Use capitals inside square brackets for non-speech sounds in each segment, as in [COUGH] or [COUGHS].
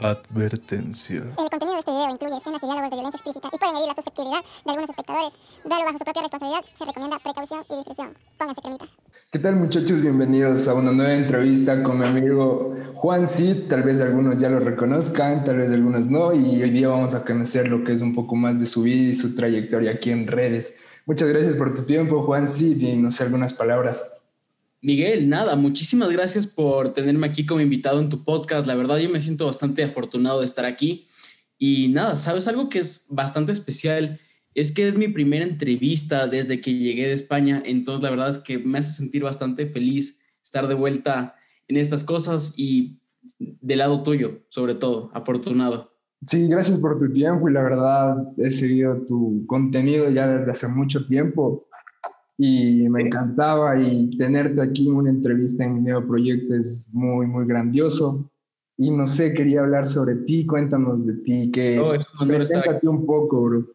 Advertencia. El contenido de este video incluye escenas y diálogos de violencia explícita y pueden herir la susceptibilidad de algunos espectadores. Véalo bajo su propia responsabilidad. Se recomienda precaución y discreción. Pónganse cremita. ¿Qué tal muchachos? Bienvenidos a una nueva entrevista con mi amigo Juan Cid. Tal vez algunos ya lo reconozcan, tal vez algunos no. Y hoy día vamos a conocer lo que es un poco más de su vida y su trayectoria aquí en redes. Muchas gracias por tu tiempo, Juan Cid, y no sé algunas palabras. Miguel, nada, muchísimas gracias por tenerme aquí como invitado en tu podcast. La verdad, yo me siento bastante afortunado de estar aquí. Y nada, ¿sabes algo que es bastante especial? Es que es mi primera entrevista desde que llegué de España. Entonces, la verdad es que me hace sentir bastante feliz estar de vuelta en estas cosas y del lado tuyo, sobre todo, afortunado. Sí, gracias por tu tiempo y la verdad he seguido tu contenido ya desde hace mucho tiempo y me encantaba y tenerte aquí en una entrevista en mi nuevo proyecto es muy, muy grandioso. Y no sé, quería hablar sobre ti, cuéntanos de ti, que un preséntate un poco, bro.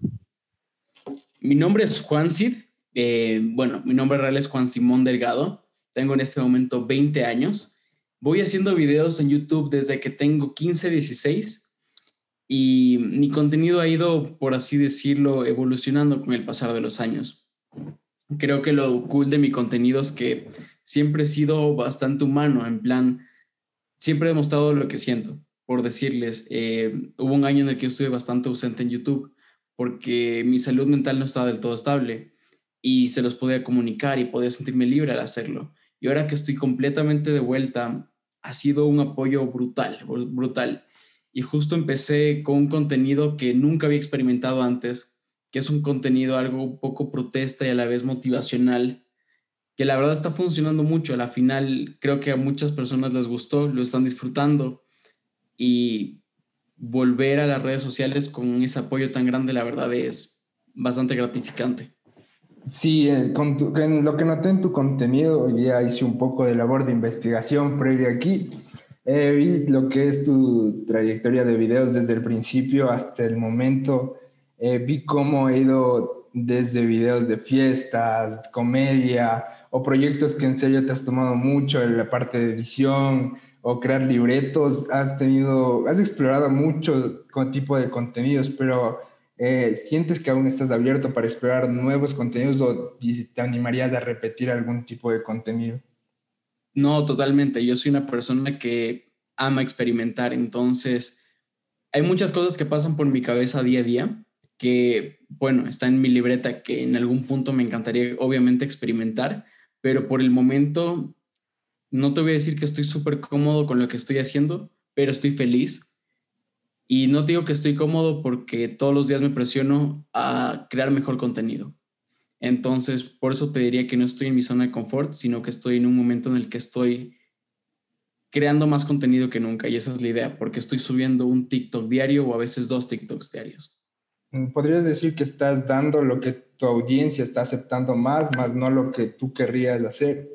Mi nombre es Juan Cid, eh, bueno, mi nombre real es Juan Simón Delgado, tengo en este momento 20 años, voy haciendo videos en YouTube desde que tengo 15, 16 y mi contenido ha ido, por así decirlo, evolucionando con el pasar de los años creo que lo cool de mi contenido es que siempre he sido bastante humano, en plan, siempre he demostrado lo que siento. Por decirles, eh, hubo un año en el que yo estuve bastante ausente en YouTube porque mi salud mental no estaba del todo estable y se los podía comunicar y podía sentirme libre al hacerlo. Y ahora que estoy completamente de vuelta, ha sido un apoyo brutal, brutal. Y justo empecé con un contenido que nunca había experimentado antes, que es un contenido algo poco protesta y a la vez motivacional, que la verdad está funcionando mucho. A la final creo que a muchas personas les gustó, lo están disfrutando y volver a las redes sociales con ese apoyo tan grande, la verdad es bastante gratificante. Sí, eh, con, lo que noté en tu contenido, hoy día hice un poco de labor de investigación previa aquí. Eh, vi lo que es tu trayectoria de videos desde el principio hasta el momento eh, vi cómo he ido desde videos de fiestas, comedia o proyectos que en serio te has tomado mucho en la parte de edición o crear libretos. Has tenido, has explorado mucho tipo de contenidos, pero eh, ¿sientes que aún estás abierto para explorar nuevos contenidos o te animarías a repetir algún tipo de contenido? No, totalmente. Yo soy una persona que ama experimentar, entonces hay muchas cosas que pasan por mi cabeza día a día que, bueno, está en mi libreta que en algún punto me encantaría obviamente experimentar, pero por el momento no te voy a decir que estoy súper cómodo con lo que estoy haciendo, pero estoy feliz. Y no digo que estoy cómodo porque todos los días me presiono a crear mejor contenido. Entonces, por eso te diría que no estoy en mi zona de confort, sino que estoy en un momento en el que estoy creando más contenido que nunca. Y esa es la idea, porque estoy subiendo un TikTok diario o a veces dos TikToks diarios. Podrías decir que estás dando lo que tu audiencia está aceptando más, más no lo que tú querrías hacer.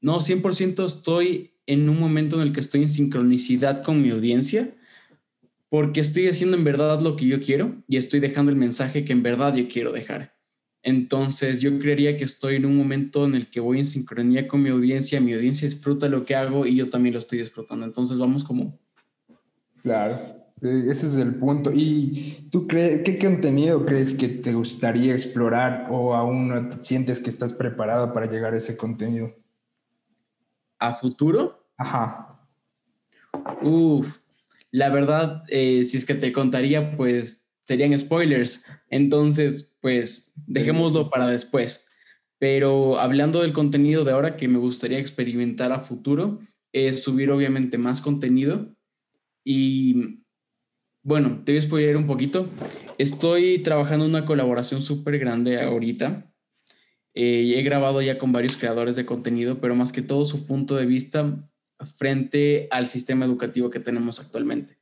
No, 100% estoy en un momento en el que estoy en sincronicidad con mi audiencia, porque estoy haciendo en verdad lo que yo quiero y estoy dejando el mensaje que en verdad yo quiero dejar. Entonces yo creería que estoy en un momento en el que voy en sincronía con mi audiencia, mi audiencia disfruta lo que hago y yo también lo estoy disfrutando. Entonces vamos como... Claro. Ese es el punto. ¿Y tú crees, qué contenido crees que te gustaría explorar o aún no sientes que estás preparado para llegar a ese contenido? ¿A futuro? Ajá. Uf, la verdad, eh, si es que te contaría, pues serían spoilers. Entonces, pues dejémoslo para después. Pero hablando del contenido de ahora que me gustaría experimentar a futuro, es subir obviamente más contenido y bueno, te voy a spoiler un poquito. Estoy trabajando una colaboración súper grande ahorita. Eh, he grabado ya con varios creadores de contenido, pero más que todo su punto de vista frente al sistema educativo que tenemos actualmente.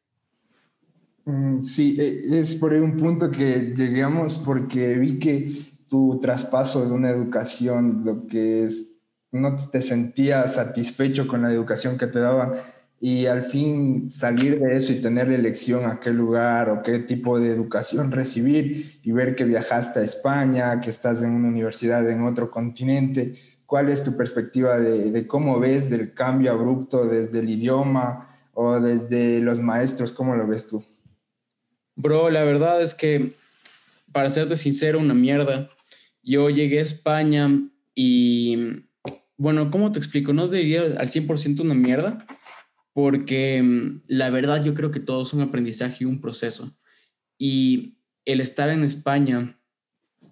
Mm, sí, eh, es por ahí un punto que llegamos porque vi que tu traspaso de una educación, lo que es, no te sentías satisfecho con la educación que te daban y al fin salir de eso y tener la elección a qué lugar o qué tipo de educación recibir y ver que viajaste a España, que estás en una universidad en otro continente, ¿cuál es tu perspectiva de, cómo ves del cambio abrupto desde el idioma o desde los maestros? ¿Cómo lo ves tú? Bro, la verdad es que, para serte sincero, una mierda. Yo llegué a España y, bueno, ¿cómo te explico? No diría al 100% una mierda, porque mm, la verdad yo creo que todo es un aprendizaje y un proceso. Y el estar en España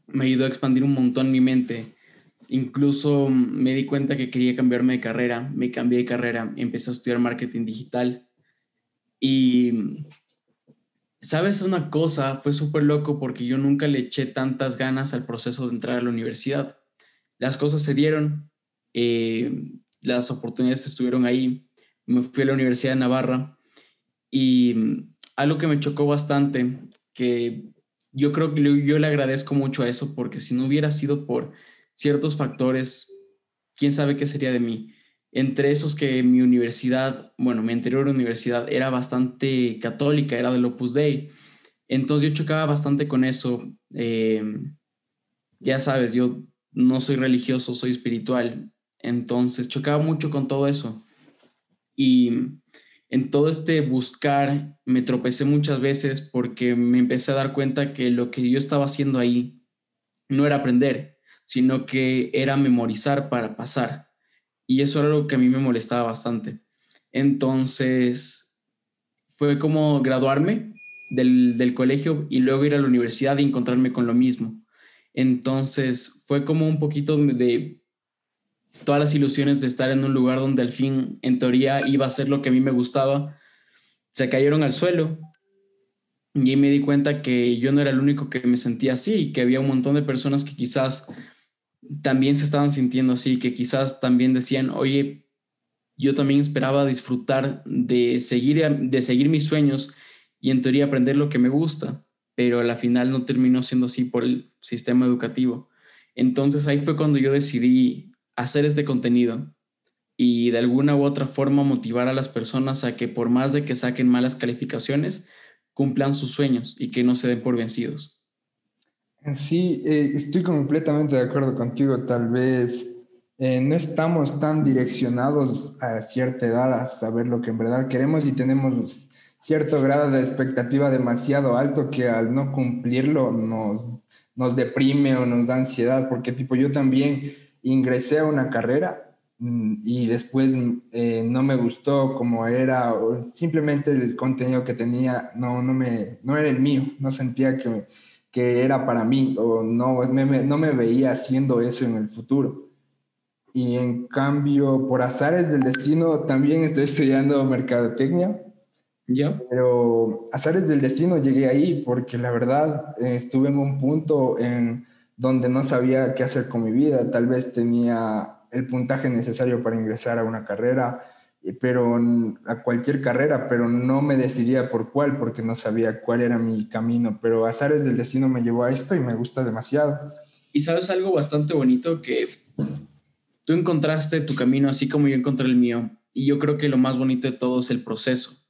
me ayudó a expandir un montón mi mente. Incluso me di cuenta que quería cambiarme de carrera, me cambié de carrera, empecé a estudiar marketing digital. Y, ¿sabes una cosa? Fue súper loco porque yo nunca le eché tantas ganas al proceso de entrar a la universidad. Las cosas se dieron, eh, las oportunidades estuvieron ahí. Me fui a la Universidad de Navarra y algo que me chocó bastante, que yo creo que yo le agradezco mucho a eso, porque si no hubiera sido por ciertos factores, quién sabe qué sería de mí. Entre esos que mi universidad, bueno, mi anterior universidad era bastante católica, era del Opus Dei. Entonces yo chocaba bastante con eso. Eh, ya sabes, yo no soy religioso, soy espiritual. Entonces chocaba mucho con todo eso. Y en todo este buscar me tropecé muchas veces porque me empecé a dar cuenta que lo que yo estaba haciendo ahí no era aprender, sino que era memorizar para pasar. Y eso era lo que a mí me molestaba bastante. Entonces, fue como graduarme del, colegio y luego ir a la universidad y encontrarme con lo mismo. Entonces, fue como un poquito de todas las ilusiones de estar en un lugar donde al fin, en teoría, iba a ser lo que a mí me gustaba, se cayeron al suelo. Y me di cuenta que yo no era el único que me sentía así y que había un montón de personas que quizás también se estaban sintiendo así, que quizás también decían, oye, yo también esperaba disfrutar de seguir, de seguir mis sueños y en teoría aprender lo que me gusta, pero a la final no terminó siendo así por el sistema educativo. Entonces ahí fue cuando yo decidí hacer este contenido y de alguna u otra forma motivar a las personas a que por más de que saquen malas calificaciones, cumplan sus sueños y que no se den por vencidos. Sí, eh, estoy completamente de acuerdo contigo. Tal vez eh, no estamos tan direccionados a cierta edad a saber lo que en verdad queremos y tenemos cierto grado de expectativa demasiado alto que al no cumplirlo nos, nos deprime o nos da ansiedad, porque tipo yo también ingresé a una carrera mm, y después eh, no me gustó como era, o simplemente el contenido que tenía no, no, me, no era el mío, no sentía que que era para mí o no me, no me veía haciendo eso en el futuro. Y en cambio, por azares del destino, también estoy [LAUGHS] estudiando mercadotecnia. ¿Ya? Pero azares del destino llegué ahí porque la verdad eh, estuve en un punto en donde no sabía qué hacer con mi vida. Tal vez tenía el puntaje necesario para ingresar a una carrera, pero a cualquier carrera, pero no me decidía por cuál porque no sabía cuál era mi camino, pero azares del destino me llevó a esto y me gusta demasiado. Y sabes algo bastante bonito que tú encontraste tu camino así como yo encontré el mío y yo creo que lo más bonito de todo es el proceso,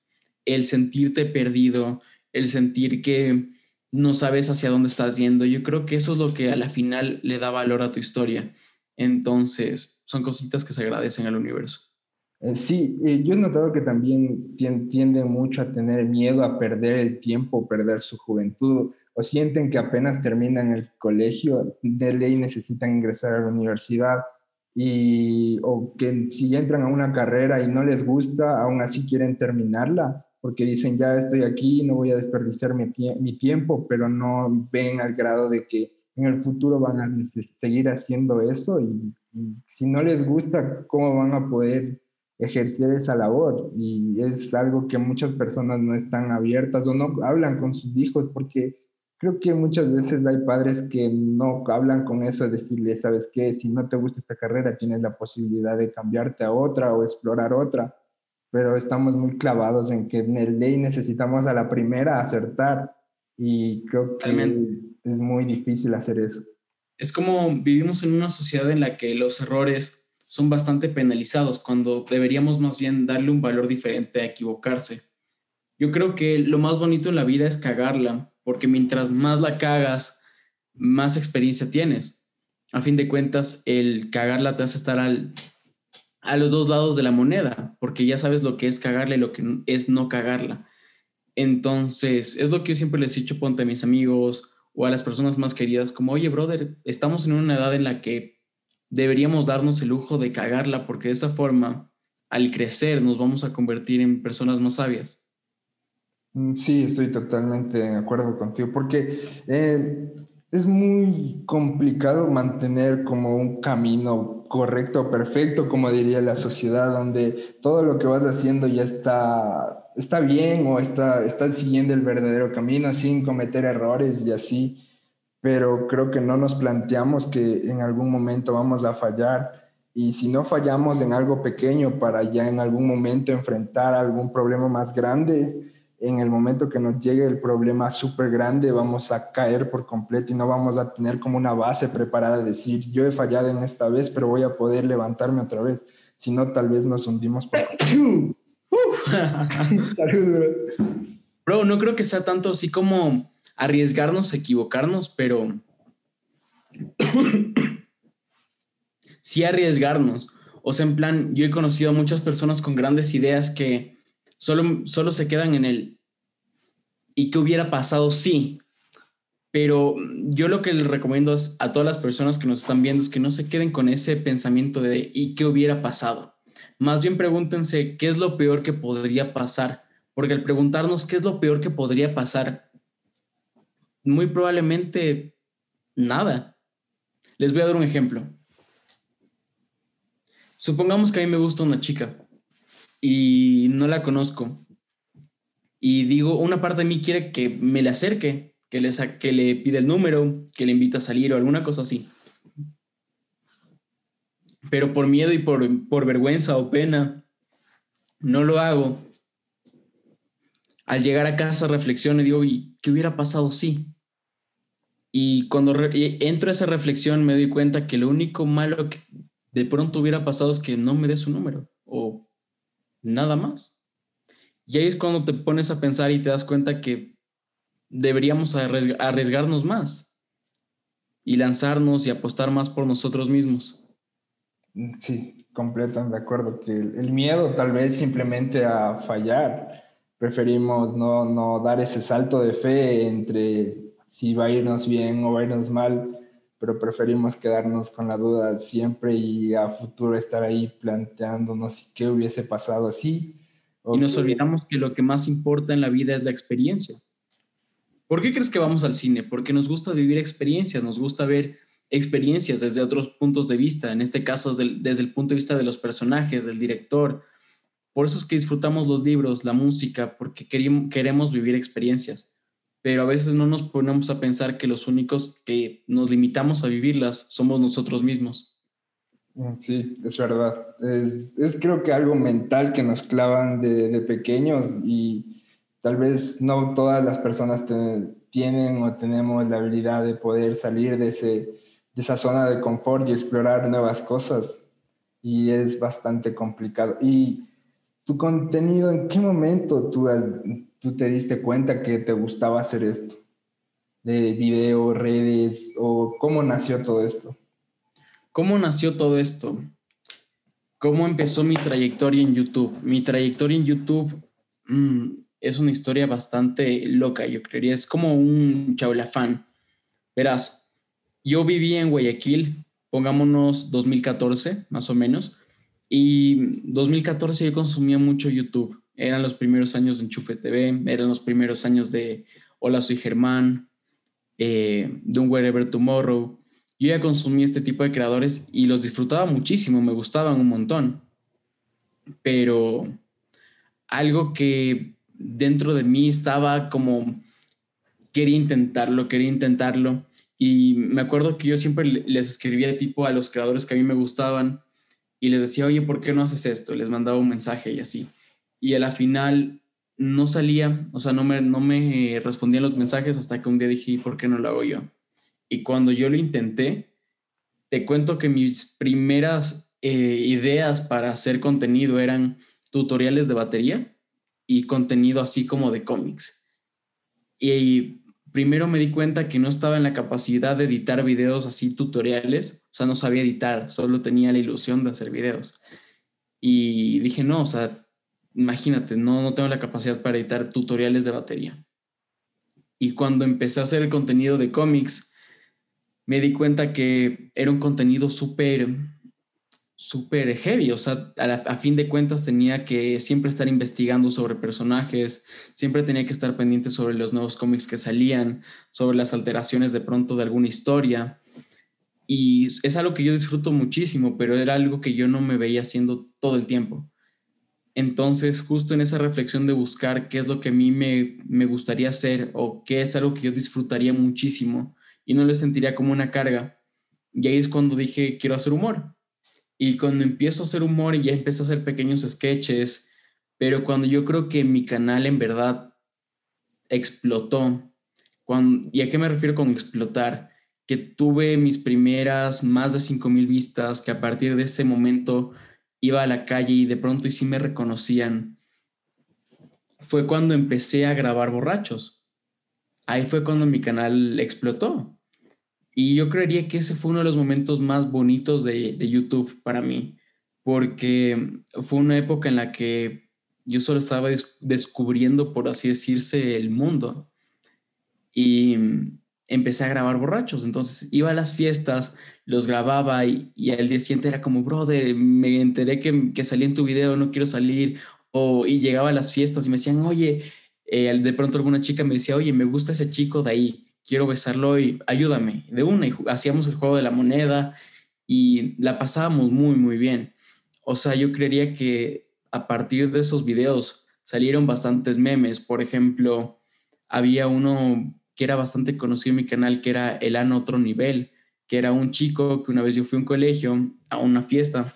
el sentirte perdido, el sentir que no sabes hacia dónde estás yendo. Yo creo que eso es lo que a la final le da valor a tu historia. Entonces, son cositas que se agradecen al universo. Eh, sí, eh, yo he notado que también tienden mucho a tener miedo a perder el tiempo, perder su juventud, o sienten que apenas terminan el colegio, de ley necesitan ingresar a la universidad, y, o que si entran a una carrera y no les gusta, aún así quieren terminarla, porque dicen, ya estoy aquí, no voy a desperdiciar mi, mi tiempo, pero no ven al grado de que en el futuro van a seguir haciendo eso y si no les gusta, ¿cómo van a poder ejercer esa labor y es algo que muchas personas no están abiertas o no hablan con sus hijos porque creo que muchas veces hay padres que no hablan con eso, de decirle, sabes qué, si no te gusta esta carrera tienes la posibilidad de cambiarte a otra o explorar otra, pero estamos muy clavados en que en el ley necesitamos a la primera acertar y creo que es muy difícil hacer eso. Es como vivimos en una sociedad en la que los errores son bastante penalizados cuando deberíamos más bien darle un valor diferente a equivocarse. Yo creo que lo más bonito en la vida es cagarla, porque mientras más la cagas, más experiencia tienes. A fin de cuentas, el cagarla te hace estar al, a los dos lados de la moneda, porque ya sabes lo que es cagarla y lo que es no cagarla. Entonces, es lo que yo siempre les he dicho, ponte a mis amigos o a las personas más queridas, como, oye, brother, estamos en una edad en la que deberíamos darnos el lujo de cagarla, porque de esa forma, al crecer, nos vamos a convertir en personas más sabias. Mm, sí, estoy totalmente de acuerdo contigo, porque eh, es muy complicado mantener como un camino correcto, perfecto, como diría la sociedad, donde todo lo que vas haciendo ya está, está bien o está, está siguiendo el verdadero camino sin cometer errores y así. Pero creo que no nos planteamos que en algún momento vamos a fallar. Y si no fallamos en algo pequeño para ya en algún momento enfrentar algún problema más grande, en el momento que nos llegue el problema súper grande, vamos a caer por completo y no vamos a tener como una base preparada de decir, yo he fallado en esta vez, pero voy a poder levantarme otra vez. Si no, tal vez nos hundimos. Por... [COUGHS] bro. no creo que sea tanto así como arriesgarnos, equivocarnos, pero [COUGHS] sí arriesgarnos. O sea, en plan, yo he conocido a muchas personas con grandes ideas que Solo, se quedan en el ¿y qué hubiera pasado si? Pero yo lo que les recomiendo a todas las personas que nos están viendo es que no se queden con ese pensamiento de ¿y qué hubiera pasado? Más bien pregúntense qué es lo peor que podría pasar, porque al preguntarnos qué es lo peor que podría pasar, muy probablemente nada. Les voy a dar un ejemplo. Supongamos que a mí me gusta una chica y no la conozco. Y digo, una parte de mí quiere que me le acerque, que le, que le pida el número, que le invita a salir o alguna cosa así. Pero por miedo y por, por vergüenza o pena, no lo hago. Al llegar a casa reflexiono y digo, ¿y qué hubiera pasado si? Y cuando entro a esa reflexión me doy cuenta que lo único malo que de pronto hubiera pasado es que no me dé su número o nada más. Y ahí es cuando te pones a pensar y te das cuenta que deberíamos arriesgarnos más y lanzarnos y apostar más por nosotros mismos. Sí, completamente de acuerdo, que el miedo tal vez simplemente a fallar, preferimos no, no dar ese salto de fe entre si va a irnos bien o va a irnos mal, pero preferimos quedarnos con la duda siempre y a futuro estar ahí planteándonos qué hubiese pasado así. Y nos olvidamos que lo que más importa en la vida es la experiencia. ¿Por qué crees que vamos al cine? Porque nos gusta vivir experiencias, nos gusta ver experiencias desde otros puntos de vista, en este caso desde el, punto de vista de los personajes, del director. Por eso es que disfrutamos los libros, la música, porque queremos vivir experiencias pero a veces no nos ponemos a pensar que los únicos que nos limitamos a vivirlas somos nosotros mismos. Mm, sí, es verdad. Es, es creo que algo mental que nos clavan de, de pequeños y tal vez no todas las personas tienen o tenemos la habilidad de poder salir de, ese, de esa zona de confort y explorar nuevas cosas. Y es bastante complicado. ¿Y tu contenido, en qué momento tú has, tú te diste cuenta que te gustaba hacer esto? De video, redes, o cómo nació todo esto? ¿Cómo nació todo esto? ¿Cómo empezó mi trayectoria en YouTube? Mi trayectoria en YouTube mm, es una historia bastante loca, yo creería. Es como un chaulafán. Verás, yo viví en Guayaquil, pongámonos 2014, más o menos, y 2014 yo consumía mucho YouTube eran los primeros años de Enchufe TV, eran los primeros años de Hola, soy Germán, eh, de un Wherever Tomorrow. Yo ya consumí este tipo de creadores y los disfrutaba muchísimo, me gustaban un montón. Pero algo que dentro de mí estaba como, quería intentarlo, quería intentarlo. Y me acuerdo que yo siempre les escribía tipo a los creadores que a mí me gustaban y les decía, oye, ¿por qué no haces esto? Les mandaba un mensaje y así y a la final no salía, o sea, no me, no me respondían los mensajes hasta que un día dije, ¿por qué no lo hago yo? Y cuando yo lo intenté, te cuento que mis primeras eh, ideas para hacer contenido eran tutoriales de batería y contenido así como de cómics. Y primero me di cuenta que no estaba en la capacidad de editar videos así tutoriales, o sea, no sabía editar, solo tenía la ilusión de hacer videos. Y dije, no, o sea, imagínate, no, no tengo la capacidad para editar tutoriales de batería. Y cuando empecé a hacer el contenido de cómics, me di cuenta que era un contenido súper, súper heavy. O sea, a, fin de cuentas tenía que siempre estar investigando sobre personajes, siempre tenía que estar pendiente sobre los nuevos cómics que salían, sobre las alteraciones de pronto de alguna historia. Y es algo que yo disfruto muchísimo, pero era algo que yo no me veía haciendo todo el tiempo. Entonces, justo en esa reflexión de buscar qué es lo que a mí me, me gustaría hacer o qué es algo que yo disfrutaría muchísimo y no lo sentiría como una carga, y ahí es cuando dije, quiero hacer humor. Y cuando empiezo a hacer humor y ya empecé a hacer pequeños sketches, pero cuando yo creo que mi canal en verdad explotó, cuando, ¿y a qué me refiero con explotar? Que tuve mis primeras más de 5.000 vistas, que a partir de ese momento iba a la calle y de pronto y sí me reconocían, fue cuando empecé a grabar borrachos. Ahí fue cuando mi canal explotó. Y yo creería que ese fue uno de los momentos más bonitos de, de YouTube para mí, porque fue una época en la que yo solo estaba descubriendo, por así decirse, el mundo. Y empecé a grabar borrachos. Entonces iba a las fiestas, los grababa y, y al día siguiente era como, brother, me enteré que, que salí en tu video, no quiero salir. O, y llegaba a las fiestas y me decían, oye, eh, de pronto alguna chica me decía, oye, me gusta ese chico de ahí, quiero besarlo y ayúdame. De una, y hacíamos el juego de la moneda y la pasábamos muy, muy bien. O sea, yo creería que a partir de esos videos salieron bastantes memes. Por ejemplo, había uno que era bastante conocido en mi canal, que era El Ano Otro Nivel, que era un chico que una vez yo fui a un colegio, a una fiesta,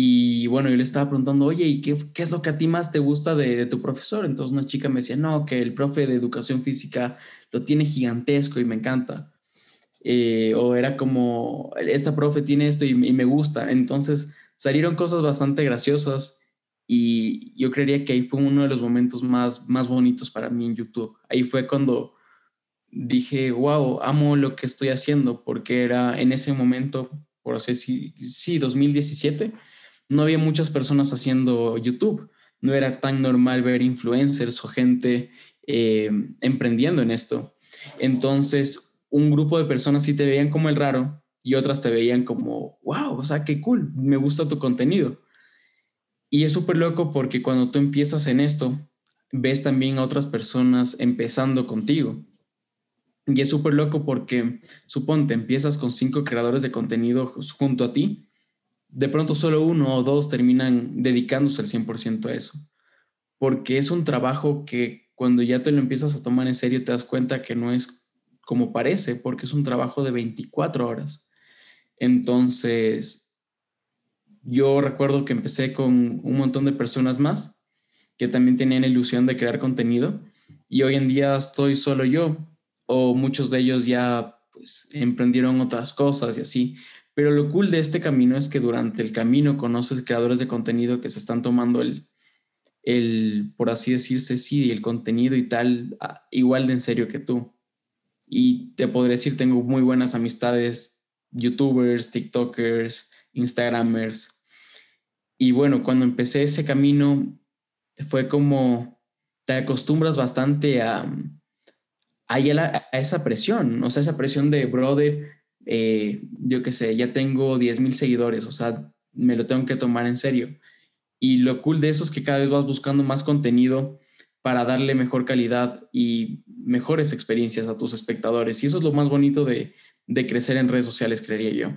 y bueno, yo le estaba preguntando, oye, ¿y qué, qué es lo que a ti más te gusta de, tu profesor? Entonces una chica me decía, no, que el profe de educación física lo tiene gigantesco y me encanta. Eh, o era como, esta profe tiene esto y, me gusta. Entonces salieron cosas bastante graciosas y yo creería que ahí fue uno de los momentos más, más bonitos para mí en YouTube. Ahí fue cuando dije, wow, amo lo que estoy haciendo, porque era en ese momento, por así decir, sí, 2017, no había muchas personas haciendo YouTube. No era tan normal ver influencers o gente eh, emprendiendo en esto. Entonces, un grupo de personas sí te veían como el raro y otras te veían como, wow, o sea, qué cool, me gusta tu contenido. Y es súper loco porque cuando tú empiezas en esto, ves también a otras personas empezando contigo. Y es súper loco porque, suponte, empiezas con cinco creadores de contenido junto a ti, de pronto solo uno o dos terminan dedicándose al 100% a eso. Porque es un trabajo que cuando ya te lo empiezas a tomar en serio te das cuenta que no es como parece, porque es un trabajo de 24 horas. Entonces, yo recuerdo que empecé con un montón de personas más que también tenían ilusión de crear contenido y hoy en día estoy solo yo o muchos de ellos ya pues emprendieron otras cosas y así. Pero lo cool de este camino es que durante el camino conoces creadores de contenido que se están tomando el, el por así decirse, sí, el contenido y tal, igual de en serio que tú. Y te podré decir, tengo muy buenas amistades, youtubers, tiktokers, instagramers, y bueno, cuando empecé ese camino, fue como te acostumbras bastante a, a, esa presión, o sea, esa presión de, brother, eh, yo qué sé, ya tengo 10 mil seguidores, o sea, me lo tengo que tomar en serio. Y lo cool de eso es que cada vez vas buscando más contenido para darle mejor calidad y mejores experiencias a tus espectadores. Y eso es lo más bonito de, de crecer en redes sociales, creería yo.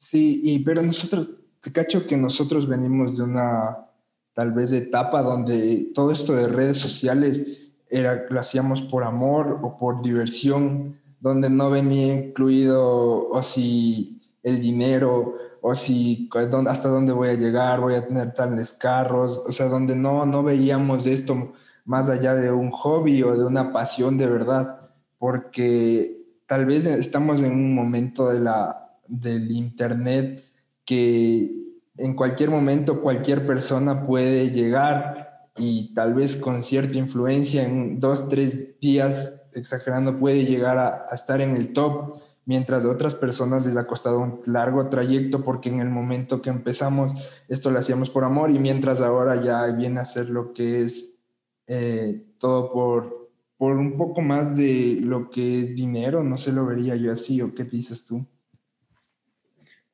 Sí, y, pero nosotros te cacho que nosotros venimos de una tal vez etapa donde todo esto de redes sociales era, lo hacíamos por amor o por diversión, donde no venía incluido o si el dinero o si hasta dónde voy a llegar, voy a tener tales carros, o sea, donde no, no veíamos esto más allá de un hobby o de una pasión de verdad, porque tal vez estamos en un momento de la, del Internet que en cualquier momento cualquier persona puede llegar y tal vez con cierta influencia en dos, tres días, exagerando, puede llegar a, estar en el top mientras a otras personas les ha costado un largo trayecto porque en el momento que empezamos esto lo hacíamos por amor y mientras ahora ya viene a ser lo que es eh, todo por, por un poco más de lo que es dinero, no se lo vería yo así o qué dices tú.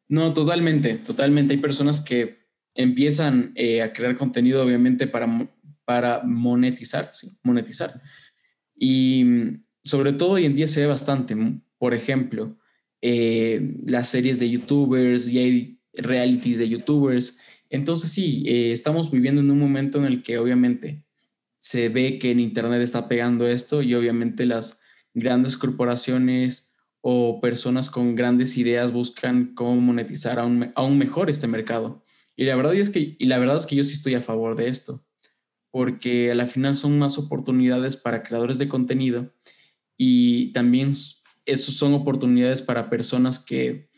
No, totalmente, totalmente. Hay personas que empiezan eh, a crear contenido obviamente para, para monetizar, ¿sí? monetizar. Y mm, sobre todo hoy en día se ve bastante, por ejemplo, eh, las series de youtubers y hay realities de youtubers. Entonces sí, eh, estamos viviendo en un momento en el que obviamente se ve que en Internet está pegando esto y obviamente las grandes corporaciones o personas con grandes ideas buscan cómo monetizar aún, aún mejor este mercado. Y la, verdad es que, y la verdad es que yo sí estoy a favor de esto, porque a la final son más oportunidades para creadores de contenido y también esos son oportunidades para personas que,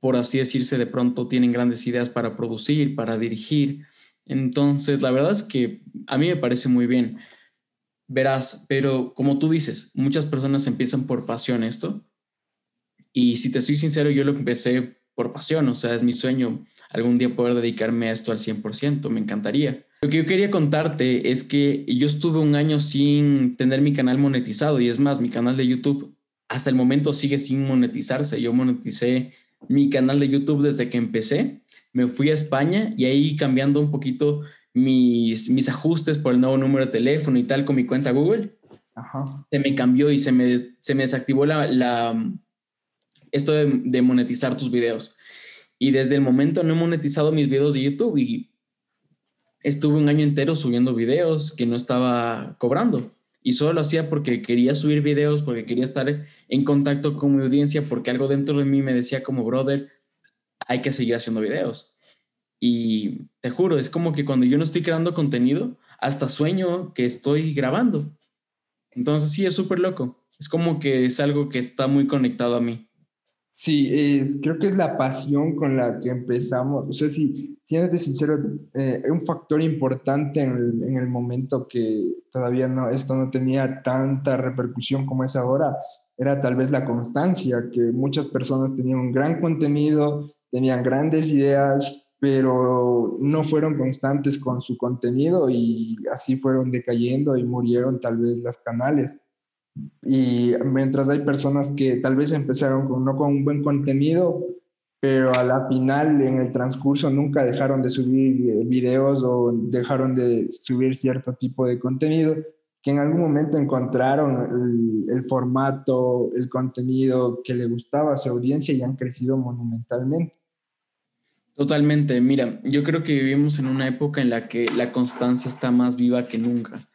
por así decirse, de pronto tienen grandes ideas para producir, para dirigir. Entonces, la verdad es que a mí me parece muy bien. Verás, pero como tú dices, muchas personas empiezan por pasión esto. Y si te soy sincero, yo lo empecé por pasión, o sea, es mi sueño algún día poder dedicarme a esto al 100%, me encantaría. Lo que yo quería contarte es que yo estuve un año sin tener mi canal monetizado y es más, mi canal de YouTube hasta el momento sigue sin monetizarse. Yo moneticé mi canal de YouTube desde que empecé, me fui a España y ahí cambiando un poquito mis, mis ajustes por el nuevo número de teléfono y tal con mi cuenta Google, se me cambió y se me, se me desactivó la, la esto de, monetizar tus videos. Y desde el momento no he monetizado mis videos de YouTube y estuve un año entero subiendo videos que no estaba cobrando. Y solo lo hacía porque quería subir videos, porque quería estar en contacto con mi audiencia, porque algo dentro de mí me decía como, brother, hay que seguir haciendo videos. Y te juro, es como que cuando yo no estoy creando contenido, hasta sueño que estoy grabando. Entonces sí, es súper loco. Es como que es algo que está muy conectado a mí. Sí, es, creo que es la pasión con la que empezamos. O sea, si, siendo sincero, eh, un factor importante en el, en el, momento que todavía no, esto no tenía tanta repercusión como es ahora, era tal vez la constancia, que muchas personas tenían un gran contenido, tenían grandes ideas, pero no fueron constantes con su contenido y así fueron decayendo y murieron tal vez los canales. Y mientras hay personas que tal vez empezaron con, no con un buen contenido, pero a la final, en el transcurso, nunca dejaron de subir eh, videos o dejaron de subir cierto tipo de contenido, que en algún momento encontraron el, el formato, el contenido que le gustaba a su audiencia y han crecido monumentalmente. Totalmente, mira, yo creo que vivimos en una época en la que la constancia está más viva que nunca.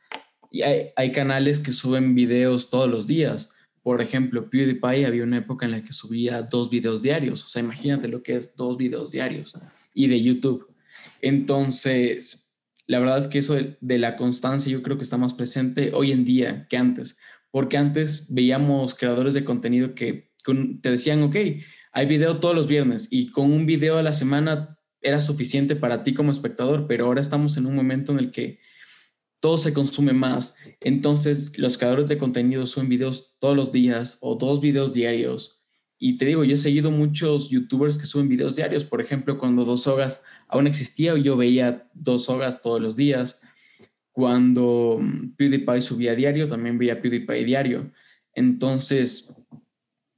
Y hay, canales que suben videos todos los días. Por ejemplo, PewDiePie había una época en la que subía dos videos diarios. O sea, imagínate lo que es dos videos diarios. Y de YouTube. Entonces, la verdad es que eso de, la constancia yo creo que está más presente hoy en día que antes. Porque antes veíamos creadores de contenido que te decían, ok, hay video todos los viernes y con un video a la semana era suficiente para ti como espectador, pero ahora estamos en un momento en el que todo se consume más. Entonces, los creadores de contenido suben videos todos los días o dos videos diarios. Y te digo, yo he seguido muchos youtubers que suben videos diarios. Por ejemplo, cuando Dos Hogas aún existía, yo veía Dos Hogas todos los días. Cuando mm, PewDiePie subía diario, también veía PewDiePie diario. Entonces,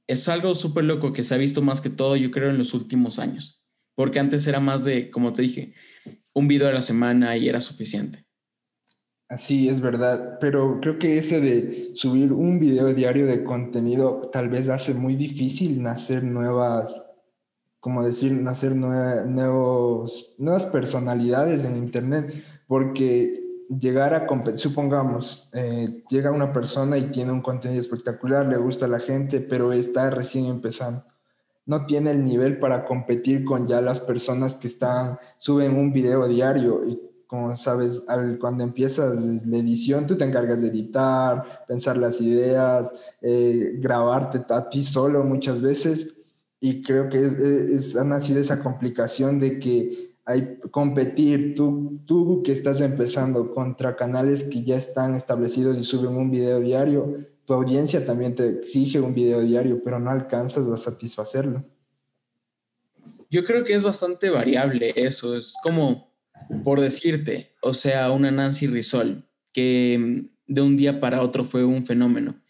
es algo súper loco que se ha visto más que todo, yo creo, en los últimos años. Porque antes era más de, como te dije, un video a la semana y era suficiente. Sí, es verdad, pero creo que ese de subir un video diario de contenido tal vez hace muy difícil nacer nuevas, como decir, nacer nuevos, nuevas personalidades en Internet, porque llegar a competir, supongamos, eh, llega una persona y tiene un contenido espectacular, le gusta a la gente, pero está recién empezando. No tiene el nivel para competir con ya las personas que están, suben un video diario y como sabes, cuando empiezas la edición, tú te encargas de editar, pensar las ideas, eh, grabarte a ti solo muchas veces. Y creo que es, ha nacido esa complicación de que hay competir, tú, tú que estás empezando contra canales que ya están establecidos y suben un video diario, tu audiencia también te exige un video diario, pero no alcanzas a satisfacerlo. Yo creo que es bastante variable eso, es como, por decirte, o sea, una Nancy Rizol, que de un día para otro fue un fenómeno.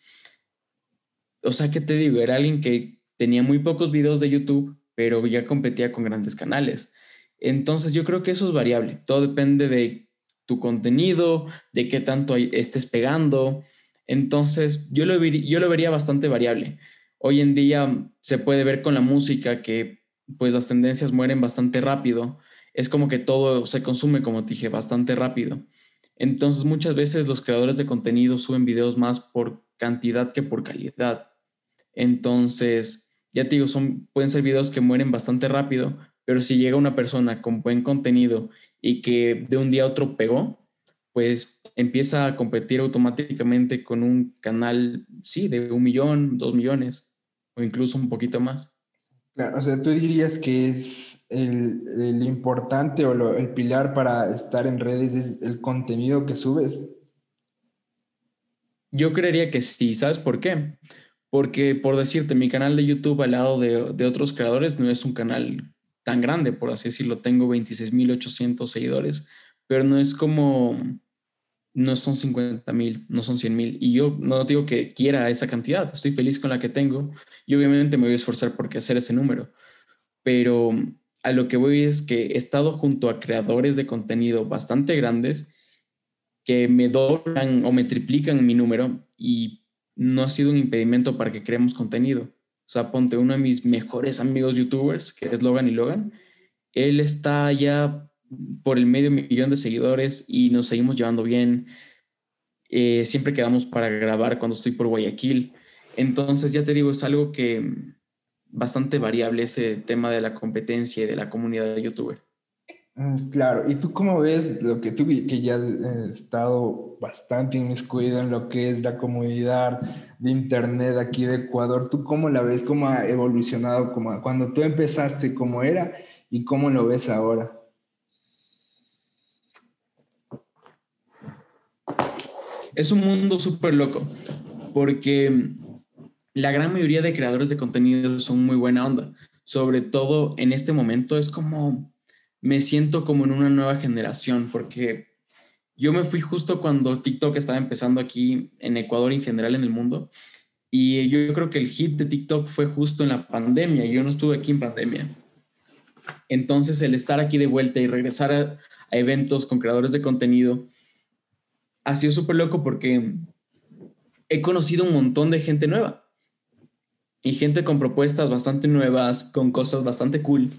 O sea, ¿qué te digo? Era alguien que tenía muy pocos videos de YouTube, pero ya competía con grandes canales. Entonces yo creo que eso es variable. Todo depende de tu contenido, de qué tanto estés pegando. Entonces yo lo, yo lo vería bastante variable. Hoy en día se puede ver con la música que pues las tendencias mueren bastante rápido. Es como que todo se consume, como te dije, bastante rápido. Entonces muchas veces los creadores de contenido suben videos más por cantidad que por calidad. Entonces, ya te digo, son, pueden ser videos que mueren bastante rápido, pero si llega una persona con buen contenido y que de un día a otro pegó, pues empieza a competir automáticamente con un canal, sí, de un millón, dos millones o incluso un poquito más. O sea, tú dirías que es el, el importante o el pilar para estar en redes es el contenido que subes. Yo creería que sí, ¿sabes por qué? Porque, por decirte, mi canal de YouTube al lado de, de otros creadores no es un canal tan grande, por así decirlo. Tengo 26.800 seguidores, pero no es como, no son 50.000, no son 100.000. Y yo no digo que quiera esa cantidad, estoy feliz con la que tengo y obviamente me voy a esforzar por hacer ese número. Pero a lo que voy es que he estado junto a creadores de contenido bastante grandes que me doblan o me triplican mi número y no ha sido un impedimento para que creemos contenido. O sea, ponte uno de mis mejores amigos youtubers, que es Logan y Logan, él está ya por el medio millón de seguidores y nos seguimos llevando bien. Eh, siempre quedamos para grabar cuando estoy por Guayaquil. Entonces, ya te digo, es algo que bastante variable ese tema de la competencia y de la comunidad de youtuber. Mm, claro, y tú cómo ves lo que tú que ya has eh, estado bastante inmiscuido en lo que es la comunidad de internet aquí de Ecuador, ¿tú cómo la ves? ¿Cómo ha evolucionado? Como cuando tú empezaste, ¿cómo era? ¿Y cómo lo ves ahora? Es un mundo súper loco, porque la gran mayoría de creadores de contenido son muy buena onda. Sobre todo en este momento es como me siento como en una nueva generación, porque yo me fui justo cuando TikTok estaba empezando aquí en Ecuador y en general en el mundo. Y yo creo que el hit de TikTok fue justo en la pandemia. Yo no estuve aquí en pandemia. Entonces, el estar aquí de vuelta y regresar a, eventos con creadores de contenido ha sido súper loco porque he conocido un montón de gente nueva y gente con propuestas bastante nuevas, con cosas bastante cool.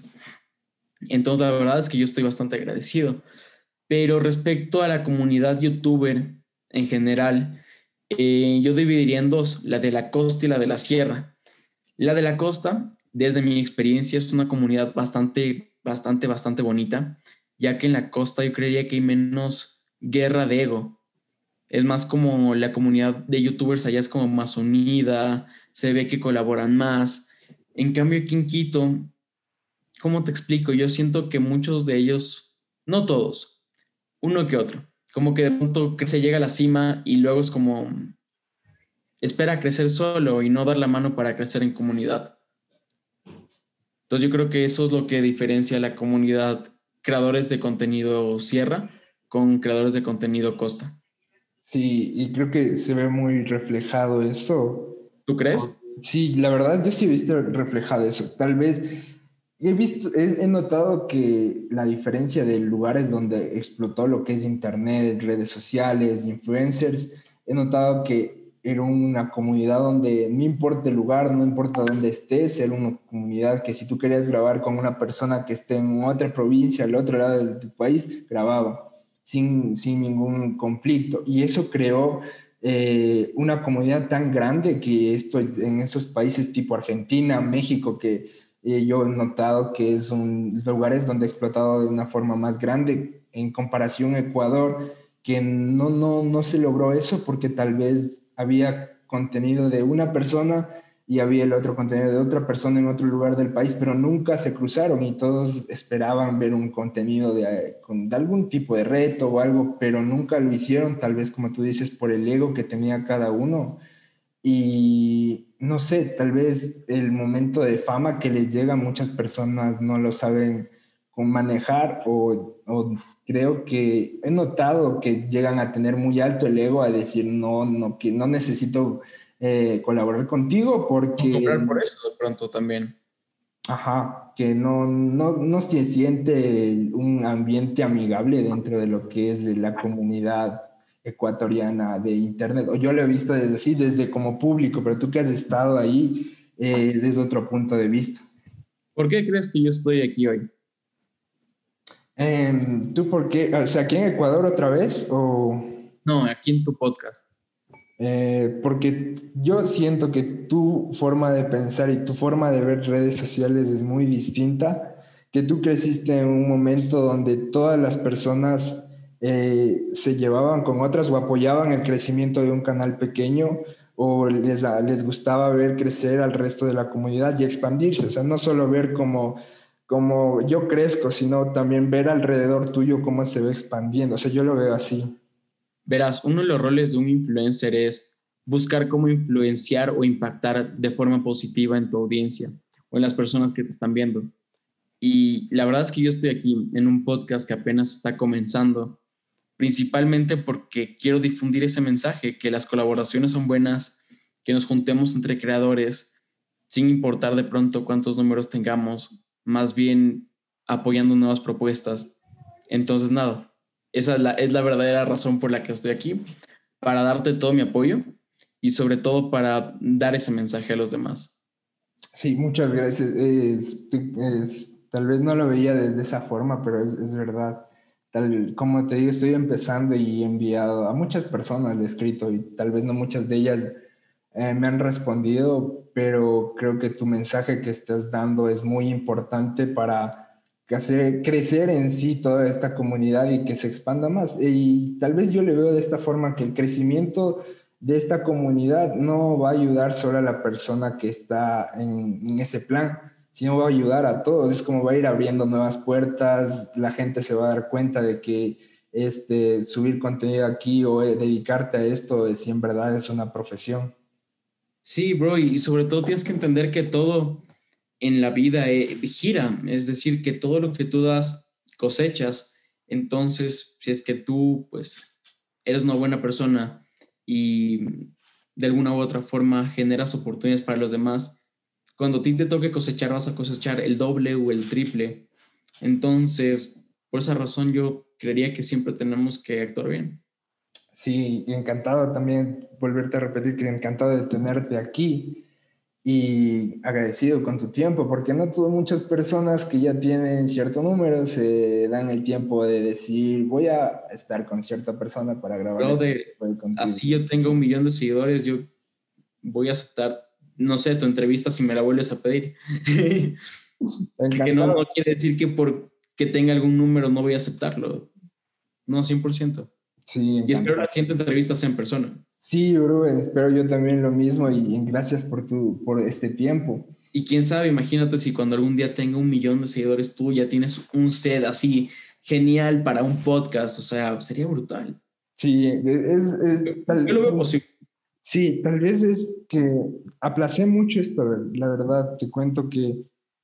Entonces, la verdad es que yo estoy bastante agradecido. Pero respecto a la comunidad youtuber en general, eh, yo dividiría en dos, la de la costa y la de la sierra. La de la costa, desde mi experiencia, es una comunidad bastante, bastante, bastante bonita, ya que en la costa yo creería que hay menos guerra de ego. Es más como la comunidad de youtubers allá es como más unida, se ve que colaboran más. En cambio aquí en Quito ¿cómo te explico? Yo siento que muchos de ellos, no todos, uno que otro, como que de pronto se llega a la cima y luego es como espera crecer solo y no dar la mano para crecer en comunidad. Entonces yo creo que eso es lo que diferencia la comunidad creadores de contenido Sierra con creadores de contenido Costa. Sí, y creo que se ve muy reflejado eso. ¿Tú crees? Sí, la verdad yo sí he visto reflejado eso. Tal vez He visto, he, notado que la diferencia de lugares donde explotó lo que es internet, redes sociales, influencers, he notado que era una comunidad donde no importa el lugar, no importa dónde estés, era una comunidad que si tú querías grabar con una persona que esté en otra provincia, al otro lado del, país, grababa sin, sin ningún conflicto. Y eso creó eh, una comunidad tan grande que esto en esos países tipo Argentina, México, que y yo he notado que es un lugares donde he explotado de una forma más grande en comparación a Ecuador, que no, no, no se logró eso porque tal vez había contenido de una persona y había el otro contenido de otra persona en otro lugar del país, pero nunca se cruzaron y todos esperaban ver un contenido de, de algún tipo de reto o algo, pero nunca lo hicieron, tal vez como tú dices, por el ego que tenía cada uno. Y no sé, tal vez el momento de fama que les llega a muchas personas no lo saben manejar o, creo que he notado que llegan a tener muy alto el ego a decir no, no, que no necesito eh, colaborar contigo porque... por eso de pronto también. Ajá, que no, no, no se siente un ambiente amigable dentro de lo que es la comunidad ecuatoriana de Internet. O yo lo he visto desde así, desde como público, pero tú que has estado ahí, eh, desde otro punto de vista. ¿Por qué crees que yo estoy aquí hoy? Em, ¿Tú por qué? O sea, ¿aquí en Ecuador otra vez o...? No, aquí en tu podcast. Eh, porque yo siento que tu forma de pensar y tu forma de ver redes sociales es muy distinta, que tú creciste en un momento donde todas las personas eh, se llevaban con otras o apoyaban el crecimiento de un canal pequeño o les, les gustaba ver crecer al resto de la comunidad y expandirse, o sea, no solo ver como como yo crezco, sino también ver alrededor tuyo cómo se va expandiendo. O sea, yo lo veo así. Verás, uno de los roles de un influencer es buscar cómo influenciar o impactar de forma positiva en tu audiencia o en las personas que te están viendo. Y la verdad es que yo estoy aquí en un podcast que apenas está comenzando, principalmente porque quiero difundir ese mensaje, que las colaboraciones son buenas, que nos juntemos entre creadores, sin importar de pronto cuántos números tengamos, más bien apoyando nuevas propuestas. Entonces, nada, esa es la, verdadera razón por la que estoy aquí, para darte todo mi apoyo y sobre todo para dar ese mensaje a los demás. Sí, muchas gracias. tal vez no lo veía desde esa forma, pero es, es, verdad. Tal, como te digo, estoy empezando y he enviado a muchas personas, he escrito y tal vez no muchas de ellas eh, me han respondido, pero creo que tu mensaje que estás dando es muy importante para hacer crecer en sí toda esta comunidad y que se expanda más. Y tal vez yo le veo de esta forma que el crecimiento de esta comunidad no va a ayudar solo a la persona que está en, ese plan, sino va a ayudar a todos. Es como va a ir abriendo nuevas puertas, la gente se va a dar cuenta de que este, subir contenido aquí o dedicarte a esto si en verdad es una profesión. Sí, bro, y sobre todo tienes que entender que todo en la vida eh, gira, es decir, que todo lo que tú das cosechas. Entonces, si es que tú, pues, eres una buena persona y de alguna u otra forma generas oportunidades para los demás, cuando a ti te toque cosechar, vas a cosechar el doble o el triple. Entonces, por esa razón, yo creería que siempre tenemos que actuar bien. Sí, encantado también volverte a repetir que encantado de tenerte aquí y agradecido con tu tiempo, porque no todas muchas personas que ya tienen cierto número se dan el tiempo de decir voy a estar con cierta persona para grabar. así yo tengo un millón de seguidores, yo voy a aceptar, no sé, tu entrevista si me la vuelves a pedir. [LAUGHS] que no, no quiere decir que por que tenga algún número no voy a aceptarlo. No, 100%. Sí, y espero la siguiente entrevista sea en persona. Sí, bro, espero yo también lo mismo y gracias por, tu, por este tiempo. Y quién sabe, imagínate si cuando algún día tenga un millón de seguidores tú ya tienes un set así genial para un podcast, o sea, sería brutal. Sí, es... es tal, yo lo veo posible. Sí, tal vez es que aplacé mucho esto, la verdad, te cuento que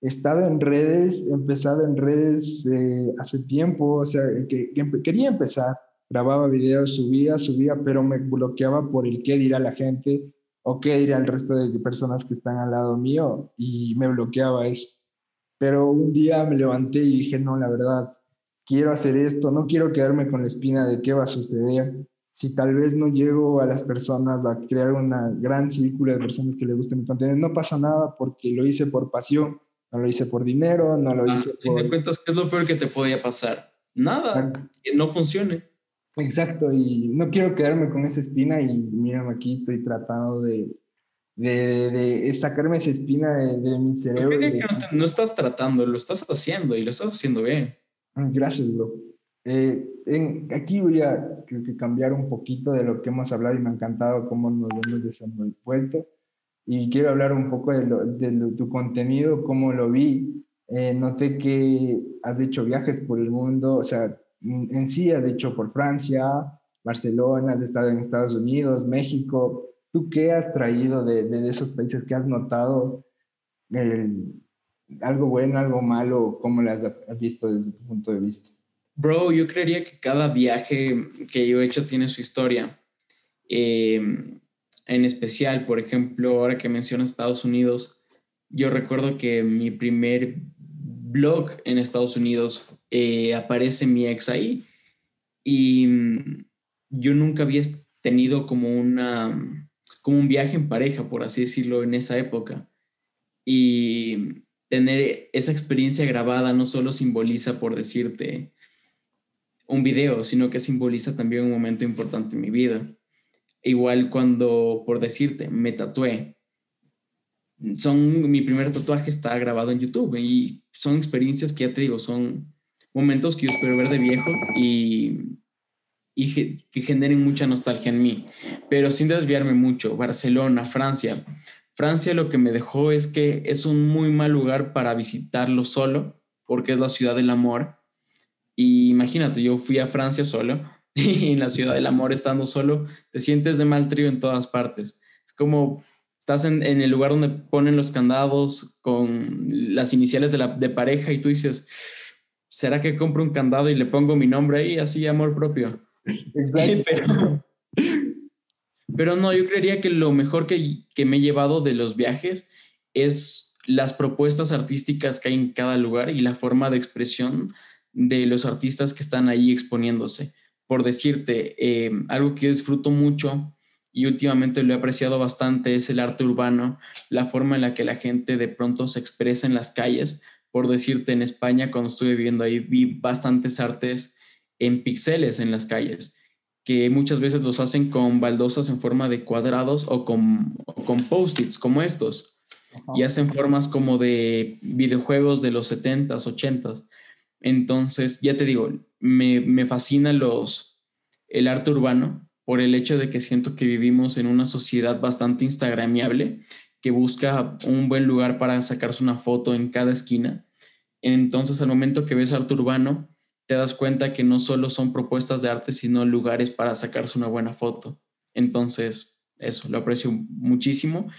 he estado en redes, he empezado en redes eh, hace tiempo, o sea, que, que quería empezar, grababa videos, subía, subía, pero me bloqueaba por el qué dirá la gente o qué dirá el resto de personas que están al lado mío y me bloqueaba eso. Pero un día me levanté y dije, no, la verdad, quiero hacer esto, no quiero quedarme con la espina de qué va a suceder. Si tal vez no llego a las personas a crear una gran círculo de personas que les guste mi contenido, no pasa nada porque lo hice por pasión, no lo hice por dinero, no lo ah, hice por... Te cuentas, ¿qué es lo peor que te podía pasar? Nada, que no funcione. Exacto, y no quiero quedarme con esa espina y mira, aquí estoy tratando de, de, de sacarme esa espina de, mi cerebro. no, estás tratando, lo estás haciendo y lo estás haciendo bien. Mm, gracias, bro. Eh, en, aquí voy a creo que cambiar un poquito de lo que hemos hablado y me ha encantado cómo nos hemos desenvuelto. Y quiero hablar un poco de, lo, de tu contenido, cómo lo vi. Eh, noté que has hecho viajes por el mundo, o sea, en sí, has hecho por Francia, Barcelona, has estado en Estados Unidos, México. ¿Tú qué has traído de, de esos países que has notado? algo bueno, algo malo, ¿cómo lo has visto desde tu punto de vista? Bro, yo creería que cada viaje que yo he hecho tiene su historia. Em, en especial, por ejemplo, ahora que mencionas Estados Unidos, yo recuerdo que mi primer blog en Estados Unidos eh, aparece mi ex ahí y mm, yo nunca había tenido como una como un viaje en pareja, por así decirlo, en esa época. Y tener esa experiencia grabada no solo simboliza, por decirte, un video, sino que simboliza también un momento importante en mi vida. Igual cuando, por decirte, me tatué. Son, mi primer tatuaje está grabado en YouTube y son experiencias que ya te digo, son momentos que yo espero ver de viejo y, y que generen mucha nostalgia en mí. Pero sin desviarme mucho, Barcelona, Francia. Francia lo que me dejó es que es un muy mal lugar para visitarlo solo, porque es la ciudad del amor. Y imagínate, yo fui a Francia solo [LAUGHS] y en la ciudad del amor estando solo, te sientes de mal trío en todas partes. Es como estás en, el lugar donde ponen los candados con las iniciales de, la, de pareja y tú dices, ¿será que compro un candado y le pongo mi nombre ahí? Así, amor propio. Exacto. [LAUGHS] Pero, pero no, yo creería que lo mejor que, que me he llevado de los viajes es las propuestas artísticas que hay en cada lugar y la forma de expresión de los artistas que están ahí exponiéndose. Por decirte, eh, algo que yo disfruto mucho y últimamente lo he apreciado bastante es el arte urbano, la forma en la que la gente de pronto se expresa en las calles. Por decirte, en España, cuando estuve viviendo ahí, vi bastantes artes en píxeles en las calles, que muchas veces los hacen con baldosas en forma de cuadrados o con, con post-its como estos. Y hacen formas como de videojuegos de los 70s, 80s. Entonces, ya te digo, me, me fascina los, el arte urbano por el hecho de que siento que vivimos en una sociedad bastante instagramiable que busca un buen lugar para sacarse una foto en cada esquina. Entonces, al momento que ves arte urbano, te das cuenta que no solo son propuestas de arte, sino lugares para sacarse una buena foto. Entonces, eso, lo aprecio muchísimo.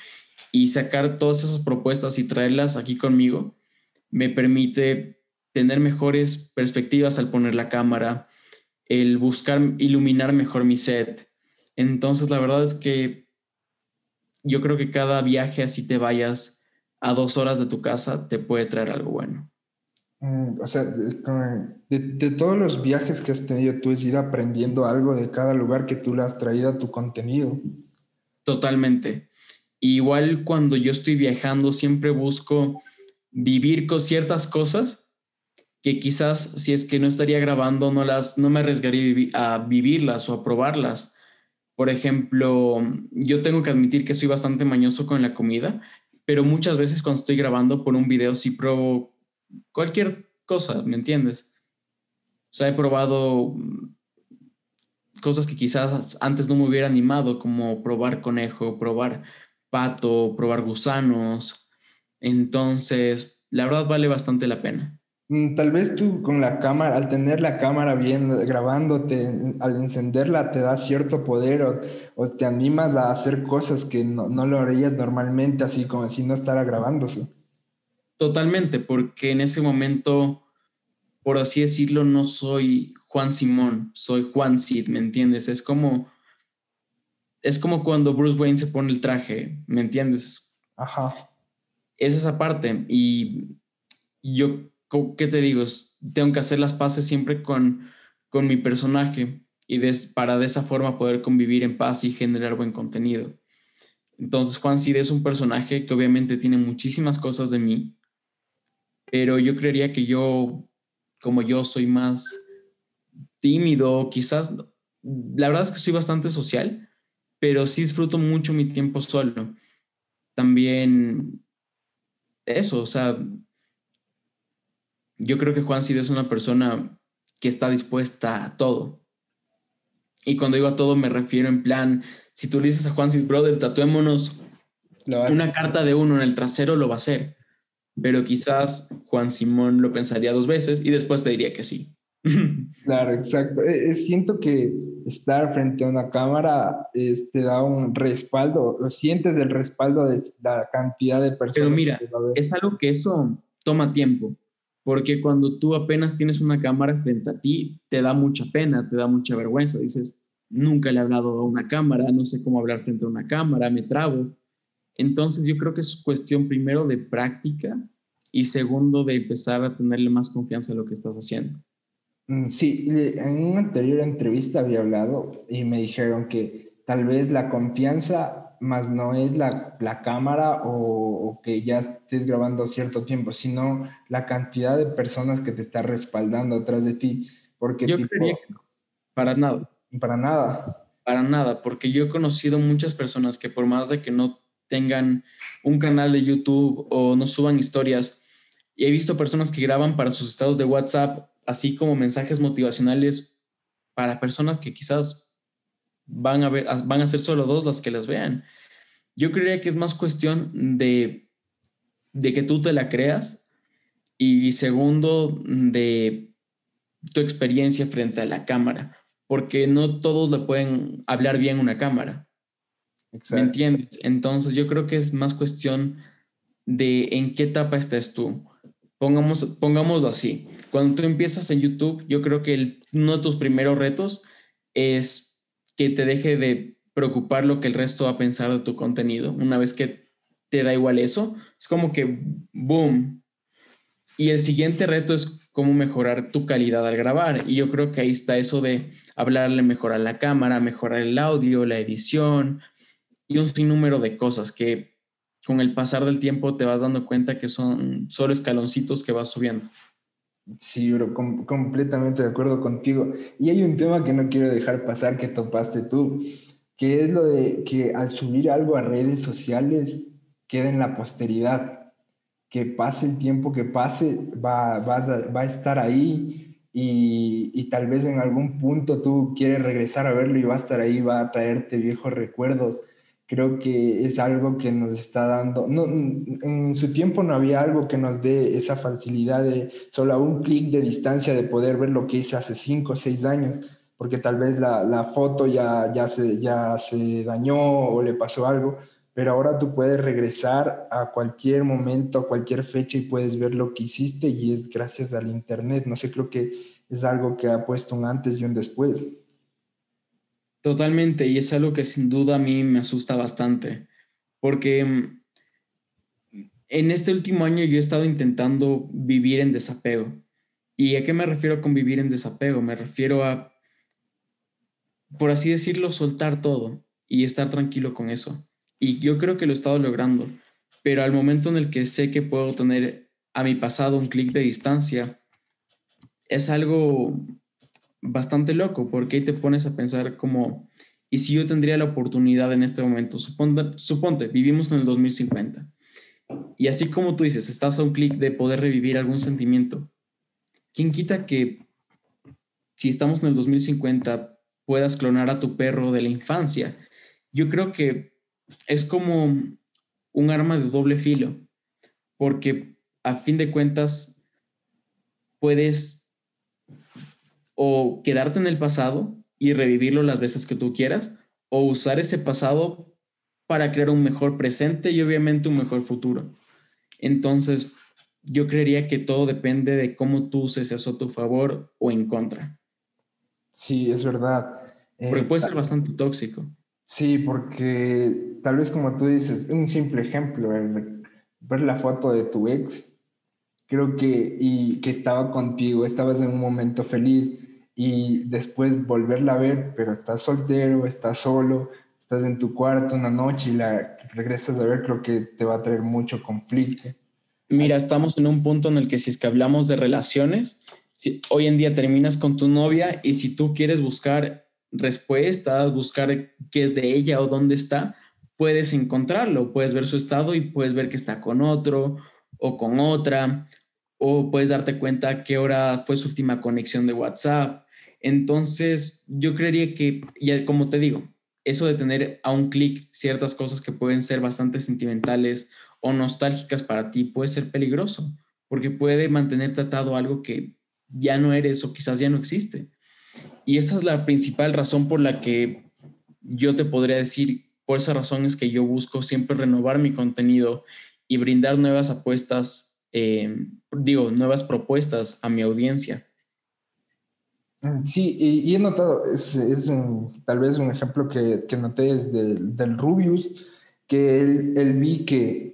Y sacar todas esas propuestas y traerlas aquí conmigo me permite tener mejores perspectivas al poner la cámara, el buscar iluminar mejor mi set. Entonces, la verdad es que yo creo que cada viaje, así te vayas a dos horas de tu casa, te puede traer algo bueno. Mm, o sea, de, todos los viajes que has tenido, tú has ido aprendiendo algo de cada lugar que tú le has traído a tu contenido. Totalmente. Igual cuando yo estoy viajando, siempre busco vivir con ciertas cosas que quizás si es que no estaría grabando, no, las, no me arriesgaría a vivirlas o a probarlas. Por ejemplo, yo tengo que admitir que soy bastante mañoso con la comida, pero muchas veces cuando estoy grabando por un video sí pruebo cualquier cosa, ¿me entiendes? O sea, he probado cosas que quizás antes no me hubiera animado, como probar conejo, probar pato, probar gusanos. Entonces, la verdad vale bastante la pena. Mm, tal vez tú con la cámara, al tener la cámara bien grabándote, al encenderla te da cierto poder o, te animas a hacer cosas que no, no, lo harías normalmente, así como si no estará grabándose. Totalmente, porque en ese momento, por así decirlo, no soy Juan Simón, soy Juan Sid, ¿me entiendes? Es como, es como cuando Bruce Wayne se pone el traje, ¿me entiendes? Ajá. Es esa parte. Y yo, ¿qué te digo? Tengo que hacer las paces siempre con, con mi personaje y para de esa forma poder convivir en paz y generar buen contenido. Entonces, Juan Sid es un personaje que obviamente tiene muchísimas cosas de mí, pero yo creería que yo, como yo soy más tímido, quizás, la verdad es que soy bastante social, pero sí disfruto mucho mi tiempo solo. También eso, o sea, yo creo que Juan Cid es una persona que está dispuesta a todo. Y cuando digo a todo me refiero en plan, si tú le dices a Juan Cid, brother, tatuémonos una carta de uno en el trasero, lo va a hacer pero quizás Juan Simón lo pensaría dos veces y después te diría que sí. [LAUGHS] Claro, exacto. Eh, eh, siento que estar frente a una cámara te da un respaldo, lo sientes el respaldo de la cantidad de personas. Pero mira, es algo que eso toma tiempo, porque cuando tú apenas tienes una cámara frente a ti, te da mucha pena, te da mucha vergüenza, dices, nunca le he hablado a una cámara, no sé cómo hablar frente a una cámara, me trabo. Entonces yo creo que es cuestión primero de práctica y segundo de empezar a tenerle más confianza a lo que estás haciendo. Mm, sí, en una anterior entrevista había hablado y me dijeron que tal vez la confianza más no es la, la cámara o, que ya estés grabando cierto tiempo, sino la cantidad de personas que te está respaldando atrás de ti. Porque yo creería que no, para nada. Para nada. Para nada, porque yo he conocido muchas personas que por más de que no tengan un canal de YouTube o no suban historias, y he visto personas que graban para sus estados de WhatsApp, así como mensajes motivacionales para personas que quizás van a, ver, van a ser solo dos las que las vean. Yo creería que es más cuestión de, de que tú te la creas y segundo, de tu experiencia frente a la cámara, porque no todos le pueden hablar bien una cámara. ¿Me entiendes? Entonces yo creo que es más cuestión de en qué etapa estás tú. Pongamos, pongámoslo así. Cuando tú empiezas en YouTube, yo creo que uno de tus primeros retos es que te deje de preocupar lo que el resto va a pensar de tu contenido. Una vez que te da igual eso, es como que boom. Y el siguiente reto es cómo mejorar tu calidad al grabar. Y yo creo que ahí está eso de hablarle mejor a la cámara, mejorar el audio, la edición y un sinnúmero de cosas que con el pasar del tiempo te vas dando cuenta que son solo escaloncitos que vas subiendo. Sí, bro, completamente de acuerdo contigo. Y hay un tema que no quiero dejar pasar que topaste tú, que es lo de que al subir algo a redes sociales queda en la posteridad, que pase el tiempo que pase, va, va a estar ahí y, y, tal vez en algún punto tú quieres regresar a verlo y va a estar ahí, va a traerte viejos recuerdos creo que es algo que nos está dando, no, en su tiempo no había algo que nos dé esa facilidad de solo a un clic de distancia de poder ver lo que hice hace cinco o seis años, porque tal vez la, la, foto ya, ya, se, ya se dañó o le pasó algo, pero ahora tú puedes regresar a cualquier momento, a cualquier fecha y puedes ver lo que hiciste y es gracias al Internet. No sé, creo que es algo que ha puesto un antes y un después. Totalmente, y es algo que sin duda a mí me asusta bastante, porque mm, en este último año yo he estado intentando vivir en desapego. ¿Y a qué me refiero con vivir en desapego? Me refiero a, por así decirlo, soltar todo y estar tranquilo con eso. Y yo creo que lo he estado logrando, pero al momento en el que sé que puedo tener a mi pasado un clic de distancia, es algo bastante loco, porque ahí te pones a pensar como, ¿y si yo tendría la oportunidad en este momento? Suponte, suponte vivimos en el 2050. Y así como tú dices, estás a un clic de poder revivir algún sentimiento. ¿Quién quita que si estamos en el 2050 puedas clonar a tu perro de la infancia? Yo creo que es como un arma de doble filo, porque a fin de cuentas puedes o quedarte en el pasado y revivirlo las veces que tú quieras, o usar ese pasado para crear un mejor presente y obviamente un mejor futuro. Entonces, yo creería que todo depende de cómo tú uses eso a tu favor o en contra. Sí, es verdad. Porque puede ser bastante tóxico. Sí, porque tal vez como tú dices, un simple ejemplo, ver la foto de tu ex, creo que, y que estaba contigo, estabas en un momento feliz, y después volverla a ver, pero estás soltero, estás solo, estás en tu cuarto una noche y la regresas a ver, creo que te va a traer mucho conflicto. Mira, estamos en un punto en el que si es que hablamos de relaciones, si hoy en día terminas con tu novia y si tú quieres buscar respuestas, buscar qué es de ella o dónde está, puedes encontrarlo, puedes ver su estado y puedes ver que está con otro o con otra, o puedes darte cuenta qué hora fue su última conexión de WhatsApp, entonces, yo creería que, ya como te digo, eso de tener a un clic ciertas cosas que pueden ser bastante sentimentales o nostálgicas para ti puede ser peligroso, porque puede mantener tratado algo que ya no eres o quizás ya no existe. Y esa es la principal razón por la que yo te podría decir, por esa razón es que yo busco siempre renovar mi contenido y brindar nuevas apuestas, eh, digo, nuevas propuestas a mi audiencia. Mm, sí, y, he notado, es, es tal vez un ejemplo que, que noté es del, del Rubius, que él, él vi que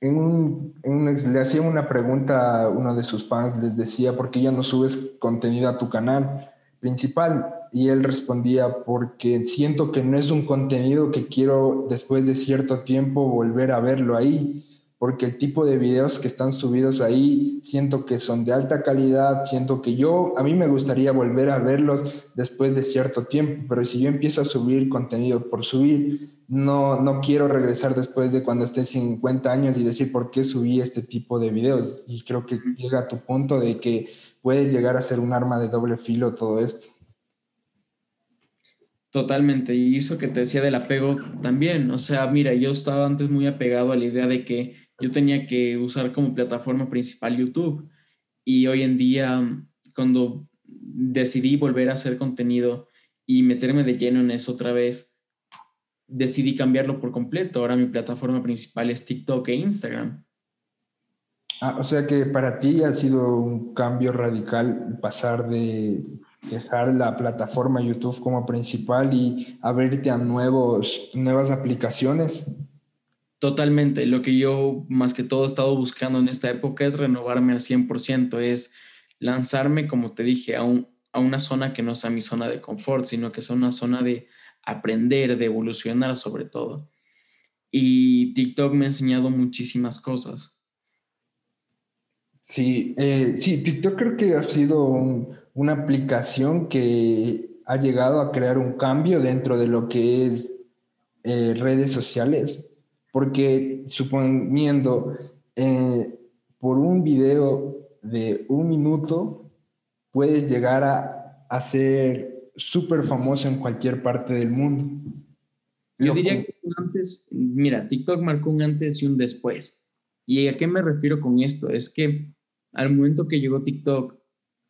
en un, en le hacía una pregunta a uno de sus fans, les decía, ¿por qué ya no subes contenido a tu canal principal? Y él respondía, porque siento que no es un contenido que quiero después de cierto tiempo volver a verlo ahí porque el tipo de videos que están subidos ahí siento que son de alta calidad, siento que yo, a mí me gustaría volver a verlos después de cierto tiempo, pero si yo empiezo a subir contenido por subir, no, no quiero regresar después de cuando esté 50 años y decir por qué subí este tipo de videos. Y creo que llega a tu punto de que puede llegar a ser un arma de doble filo todo esto. Totalmente, y eso que te decía del apego también, o sea, mira, yo estaba antes muy apegado a la idea de que yo tenía que usar como plataforma principal YouTube y hoy en día cuando decidí volver a hacer contenido y meterme de lleno en eso otra vez, decidí cambiarlo por completo. Ahora mi plataforma principal es TikTok e Instagram. Ah, o sea que para ti ha sido un cambio radical pasar de dejar la plataforma YouTube como principal y abrirte a nuevos, nuevas aplicaciones. Totalmente. Lo que yo más que todo he estado buscando en esta época es renovarme al 100%, es lanzarme, como te dije, a, una zona que no sea mi zona de confort, sino que sea una zona de aprender, de evolucionar sobre todo. Y TikTok me ha enseñado muchísimas cosas. Sí, eh, sí, TikTok creo que ha sido un, una aplicación que ha llegado a crear un cambio dentro de lo que es eh, redes sociales, porque suponiendo eh, por un video de un minuto puedes llegar a, a ser súper famoso en cualquier parte del mundo. Yo diría que antes, mira, TikTok marcó un antes y un después. ¿Y a qué me refiero con esto? Es que al momento que llegó TikTok,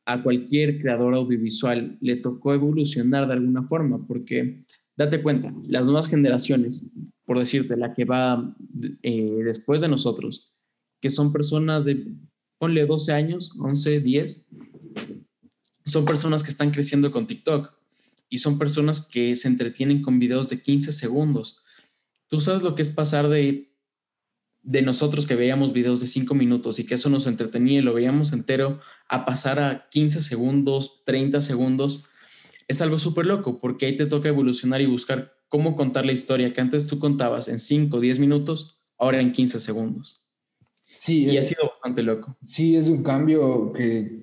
a cualquier creador audiovisual le tocó evolucionar de alguna forma, porque date cuenta, las nuevas generaciones, por decirte, la que va eh, después de nosotros, que son personas de, ponle 12 años, 11, 10, son personas que están creciendo con TikTok y son personas que se entretienen con videos de 15 segundos. Tú sabes lo que es pasar de de nosotros que veíamos videos de 5 minutos y que eso nos entretenía y lo veíamos entero, a pasar a 15 segundos, 30 segundos, es algo súper loco, porque ahí te toca evolucionar y buscar cómo contar la historia que antes tú contabas en 5 o 10 minutos, ahora en 15 segundos. Sí, y ha sido bastante loco. Sí, es un cambio que,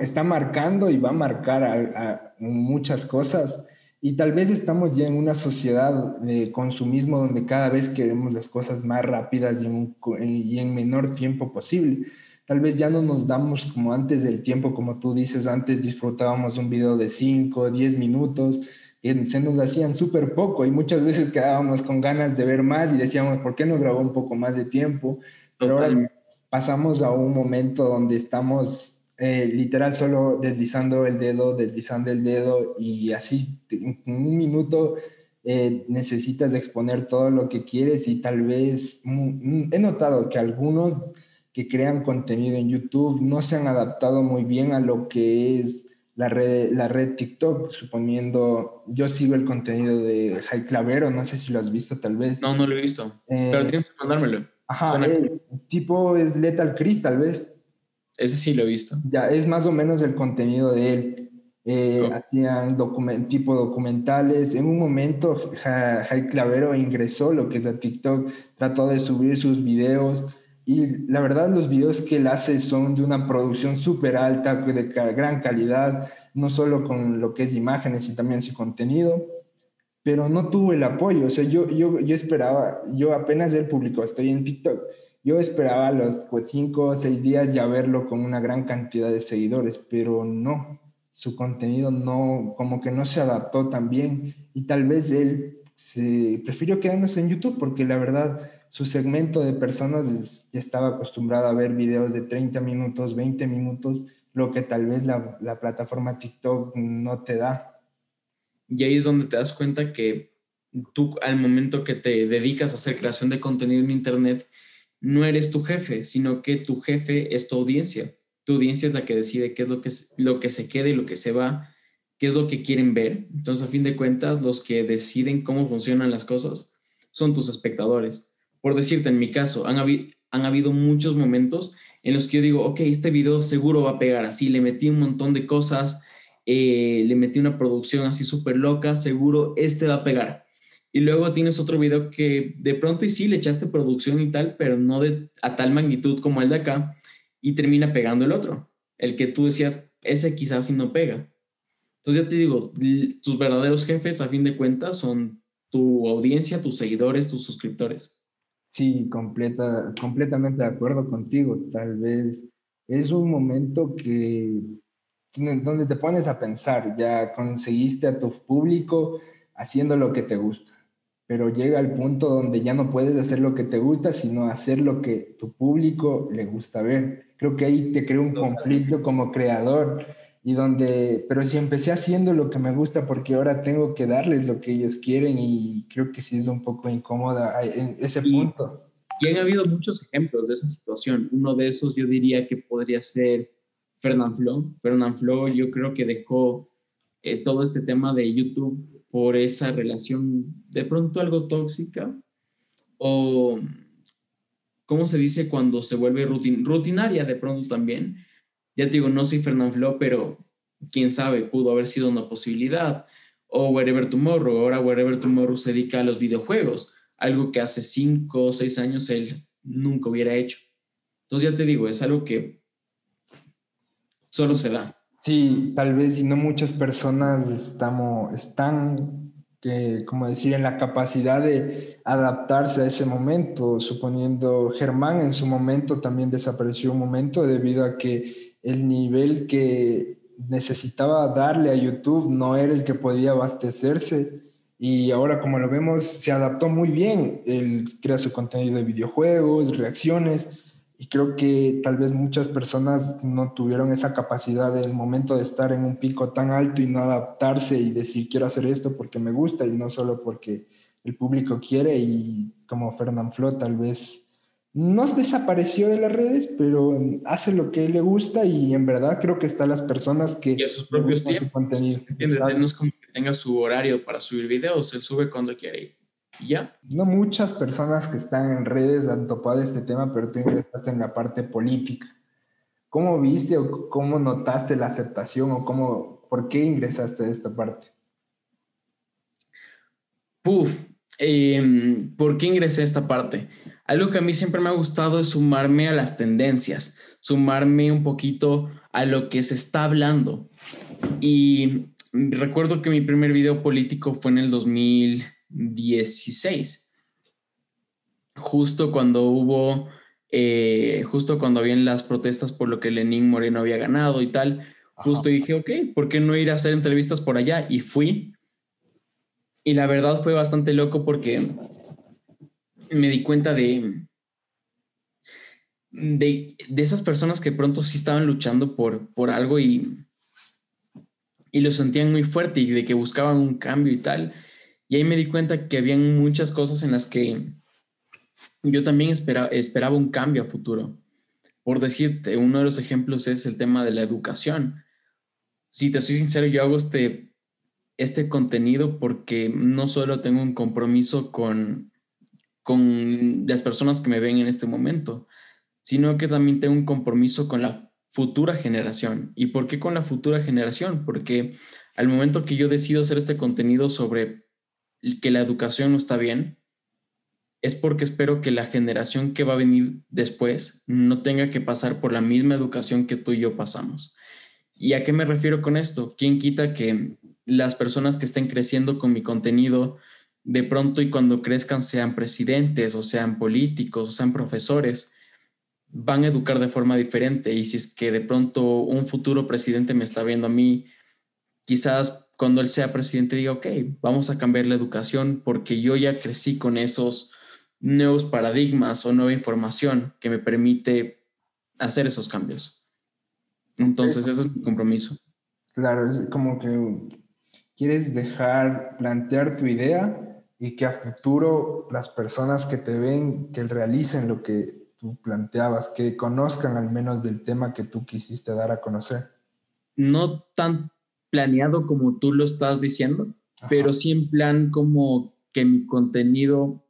está marcando y va a marcar a muchas cosas y tal vez estamos ya en una sociedad de consumismo donde cada vez queremos las cosas más rápidas y en, y en menor tiempo posible. Tal vez ya no nos damos como antes del tiempo, como tú dices, antes disfrutábamos un video de 5, 10 minutos, y se nos hacían súper poco y muchas veces quedábamos con ganas de ver más y decíamos, ¿por qué no grabó un poco más de tiempo? Pero ahora pasamos a un momento donde estamos eh, literal solo deslizando el dedo, deslizando el dedo y así, en un minuto eh, necesitas exponer todo lo que quieres y tal vez he notado que algunos que crean contenido en YouTube no se han adaptado muy bien a lo que es la red, la red TikTok, suponiendo, yo sigo el contenido de Jai Clavero, no sé si lo has visto tal vez. No, no lo he visto, eh, pero tienes que mandármelo. Ajá, tipo es Lethal Chris tal vez. Ese sí lo he visto. Ya, es más o menos el contenido de él. Eh, hacían document, tipo documentales. En un momento, Jai Clavero ingresó lo que es a TikTok, trató de subir sus videos y la verdad los videos que él hace son de una producción súper alta, de gran calidad, no solo con lo que es imágenes, sino también su contenido, pero no tuvo el apoyo. O sea, yo, yo, yo esperaba, yo apenas él publicó, estoy en TikTok, yo esperaba los cinco o seis días ya verlo con una gran cantidad de seguidores, pero no, su contenido no, como que no se adaptó tan bien. Y tal vez él se prefirió quedándose en YouTube porque la verdad su segmento de personas ya estaba acostumbrado a ver videos de 30 minutos, 20 minutos, lo que tal vez la, la plataforma TikTok no te da. Y ahí es donde te das cuenta que tú al momento que te dedicas a hacer creación de contenido en Internet, no eres tu jefe, sino que tu jefe es tu audiencia. Tu audiencia es la que decide qué es lo que, lo que se queda y lo que se va, qué es lo que quieren ver. Entonces, a fin de cuentas, los que deciden cómo funcionan las cosas son tus espectadores. Por decirte, en mi caso, han, han habido muchos momentos en los que yo digo, ok, este video seguro va a pegar así, le metí un montón de cosas, eh, le metí una producción así súper loca, seguro este va a pegar. Y luego tienes otro video que de pronto y sí le echaste producción y tal, pero no de, a tal magnitud como el de acá, y termina pegando el otro. El que tú decías, ese quizás sí no pega. Entonces ya te digo, tus verdaderos jefes a fin de cuentas son tu audiencia, tus seguidores, tus suscriptores. Sí, completa, completamente de acuerdo contigo. Tal vez es un momento que donde te pones a pensar, ya conseguiste a tu público haciendo lo que te gusta pero llega al punto donde ya no puedes hacer lo que te gusta, sino hacer lo que tu público le gusta ver. Creo que ahí te crea un conflicto como creador y donde, pero si empecé haciendo lo que me gusta porque ahora tengo que darles lo que ellos quieren y creo que sí es un poco incómoda en ese punto. Y han habido muchos ejemplos de esa situación. Uno de esos yo diría que podría ser Fernand Flo. Fernand Flo yo creo que dejó eh, todo este tema de YouTube por esa relación de pronto algo tóxica o, ¿cómo se dice cuando se vuelve rutinaria de pronto también? Ya te digo, no soy Fernand Flo, pero quién sabe, pudo haber sido una posibilidad. O Wherever Tomorrow, ahora Wherever Tomorrow se dedica a los videojuegos, algo que hace cinco o seis años él nunca hubiera hecho. Entonces ya te digo, es algo que solo se da. Sí, tal vez, y no muchas personas estamos, están, eh, como decir, en la capacidad de adaptarse a ese momento, suponiendo Germán en su momento también desapareció un momento debido a que el nivel que necesitaba darle a YouTube no era el que podía abastecerse. Y ahora como lo vemos se adaptó muy bien, él crea su contenido de videojuegos, reacciones, y creo que tal vez muchas personas no tuvieron esa capacidad en el momento de estar en un pico tan alto y no adaptarse y decir quiero hacer esto porque me gusta y no solo porque el público quiere y como Fernand Flo tal vez no desapareció de las redes, pero hace lo que le gusta y en verdad creo que están las personas que... Y a sus propios tiempos. Contenido. No es como que tenga su horario para subir videos, él sube cuando quiere ya. No muchas personas que están en redes han topado este tema, pero tú ingresaste en la parte política. ¿Cómo viste o cómo notaste la aceptación o cómo, por qué ingresaste a esta parte? Puf, em, ¿por qué ingresé a esta parte? Algo que a mí siempre me ha gustado es sumarme a las tendencias, sumarme un poquito a lo que se está hablando. Y recuerdo que mi primer video político fue en el 2000, 16. Justo cuando hubo, eh, justo cuando habían las protestas por lo que Lenín Moreno había ganado y tal, justo dije, ok, ¿por qué no ir a hacer entrevistas por allá? Y fui. Y la verdad fue bastante loco porque me di cuenta de, de, esas personas que pronto sí estaban luchando por, por algo y, y lo sentían muy fuerte y de que buscaban un cambio y tal. Y ahí me di cuenta que habían muchas cosas en las que yo también esperaba un cambio a futuro. Por decirte, uno de los ejemplos es el tema de la educación. Si te soy sincero, yo hago este, este contenido porque no solo tengo un compromiso con, con las personas que me ven en este momento, sino que también tengo un compromiso con la futura generación. ¿Y por qué con la futura generación? Porque al momento que yo decido hacer este contenido sobre que la educación no está bien, es porque espero que la generación que va a venir después no tenga que pasar por la misma educación que tú y yo pasamos. ¿Y a qué me refiero con esto? ¿Quién quita que las personas que estén creciendo con mi contenido de pronto y cuando crezcan sean presidentes o sean políticos o sean profesores? van a educar de forma diferente y si es que de pronto un futuro presidente me está viendo a mí, quizás cuando él sea presidente diga, ok, vamos a cambiar la educación porque yo ya crecí con esos nuevos paradigmas o nueva información que me permite hacer esos cambios. Entonces, ese es mi compromiso. Claro, es como que quieres dejar, plantear tu idea y que a futuro las personas que te ven, que realicen lo que tú planteabas, que conozcan al menos del tema que tú quisiste dar a conocer. No tan planeado como tú lo estás diciendo, pero sí en plan como que mi contenido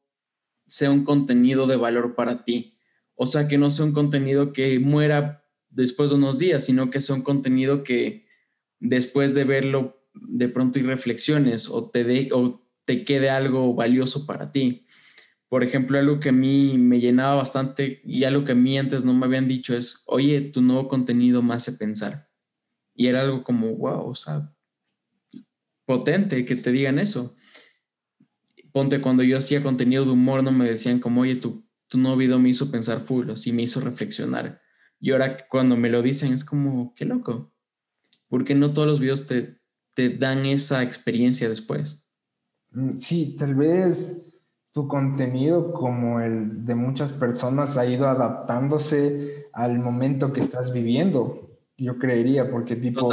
sea un contenido de valor para ti. O sea, que no sea un contenido que muera después de unos días, sino que sea un contenido que después de verlo de pronto y reflexiones o te, de, o te quede algo valioso para ti. Por ejemplo, algo que a mí me llenaba bastante y algo que a mí antes no me habían dicho es, oye, tu nuevo contenido me hace pensar. Y era algo como, wow, o sea, potente que te digan eso. Ponte, cuando yo hacía contenido de humor, no me decían como, oye, tu, tu nuevo video me hizo pensar full, así me hizo reflexionar. Y ahora cuando me lo dicen es como, qué loco. Porque no todos los videos te, te dan esa experiencia después. Mm, sí, tal vez tu contenido, como el de muchas personas, ha ido adaptándose al momento que estás viviendo, yo creería, porque tipo,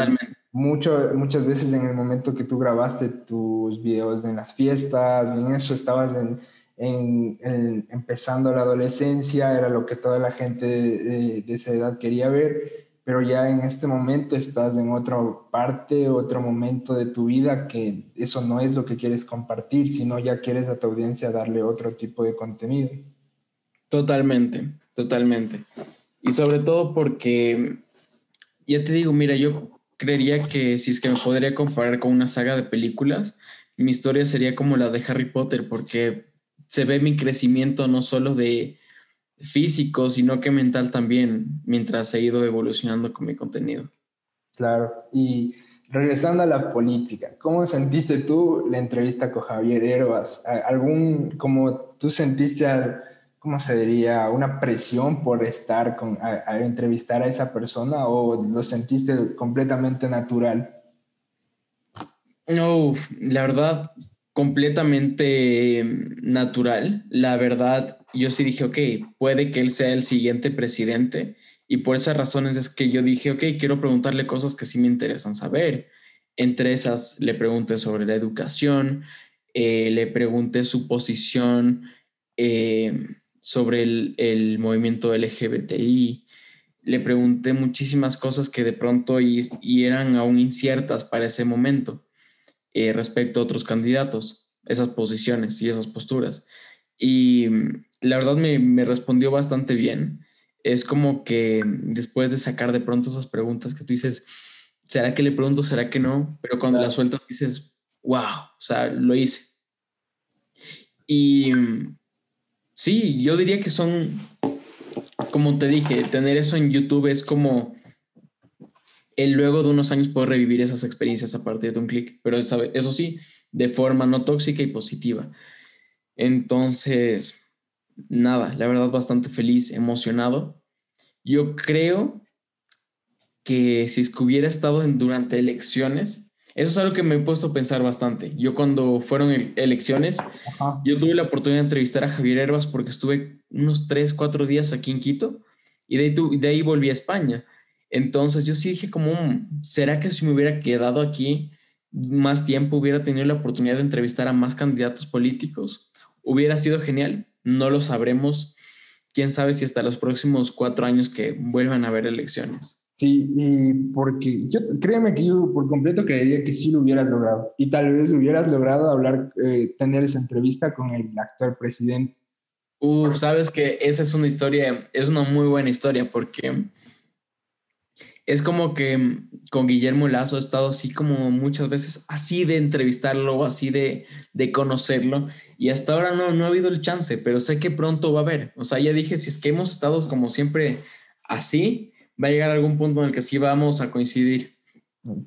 mucho, muchas veces en el momento que tú grabaste tus videos en las fiestas, en eso estabas en, en, empezando la adolescencia, era lo que toda la gente de, de esa edad quería ver, pero ya en este momento estás en otra parte, otro momento de tu vida que eso no es lo que quieres compartir, sino ya quieres a tu audiencia darle otro tipo de contenido. Totalmente, totalmente. Y sobre todo porque, ya te digo, mira, yo creería que si es que me podría comparar con una saga de películas, mi historia sería como la de Harry Potter, porque se ve mi crecimiento no solo de físico, sino que mental también, mientras he ido evolucionando con mi contenido. Claro, y regresando a la política, ¿cómo sentiste tú la entrevista con Javier Herbas? ¿Algún, como tú sentiste, cómo se diría, una presión por estar con, a, entrevistar a esa persona o lo sentiste completamente natural? No, la verdad, completamente natural. La verdad, yo sí dije, ok, puede que él sea el siguiente presidente. Y por esas razones es que yo dije, ok, quiero preguntarle cosas que sí me interesan saber. Entre esas, le pregunté sobre la educación, eh, le pregunté su posición eh, sobre el, el, movimiento LGBTI, le pregunté muchísimas cosas que de pronto y, y eran aún inciertas para ese momento. Eh, respecto a otros candidatos, esas posiciones y esas posturas. Y mm, la verdad me, me, respondió bastante bien. Es como que después de sacar de pronto esas preguntas que tú dices, ¿será que le pregunto? ¿Será que no? Pero cuando la sueltas dices, wow, o sea, lo hice. Y mm, sí, yo diría que son, como te dije, tener eso en YouTube es como el luego de unos años puedo revivir esas experiencias a partir de un clic, pero eso sí, de forma no tóxica y positiva. Entonces, nada, la verdad bastante feliz, emocionado. Yo creo que si es que hubiera estado en, durante elecciones, eso es algo que me he puesto a pensar bastante. Yo cuando fueron elecciones, yo tuve la oportunidad de entrevistar a Javier Herbas porque estuve unos 3, 4 días aquí en Quito y de ahí, de ahí volví a España. Entonces yo sí dije como, mm, ¿será que si me hubiera quedado aquí más tiempo hubiera tenido la oportunidad de entrevistar a más candidatos políticos? Hubiera sido genial, no lo sabremos. Quién sabe si hasta los próximos cuatro años que vuelvan a haber elecciones. Sí, y porque yo créeme que yo por completo creería que sí lo hubieras logrado. Y tal vez hubieras logrado hablar, eh, tener esa entrevista con el actual presidente. Uf, sabes que esa es una historia, es una muy buena historia porque es como que mm, con Guillermo Lazo he estado así como muchas veces, así de entrevistarlo, así de, de conocerlo, y hasta ahora no, no ha habido el chance, pero sé que pronto va a haber. O sea, ya dije, si es que hemos estado como siempre así, va a llegar algún punto en el que sí vamos a coincidir.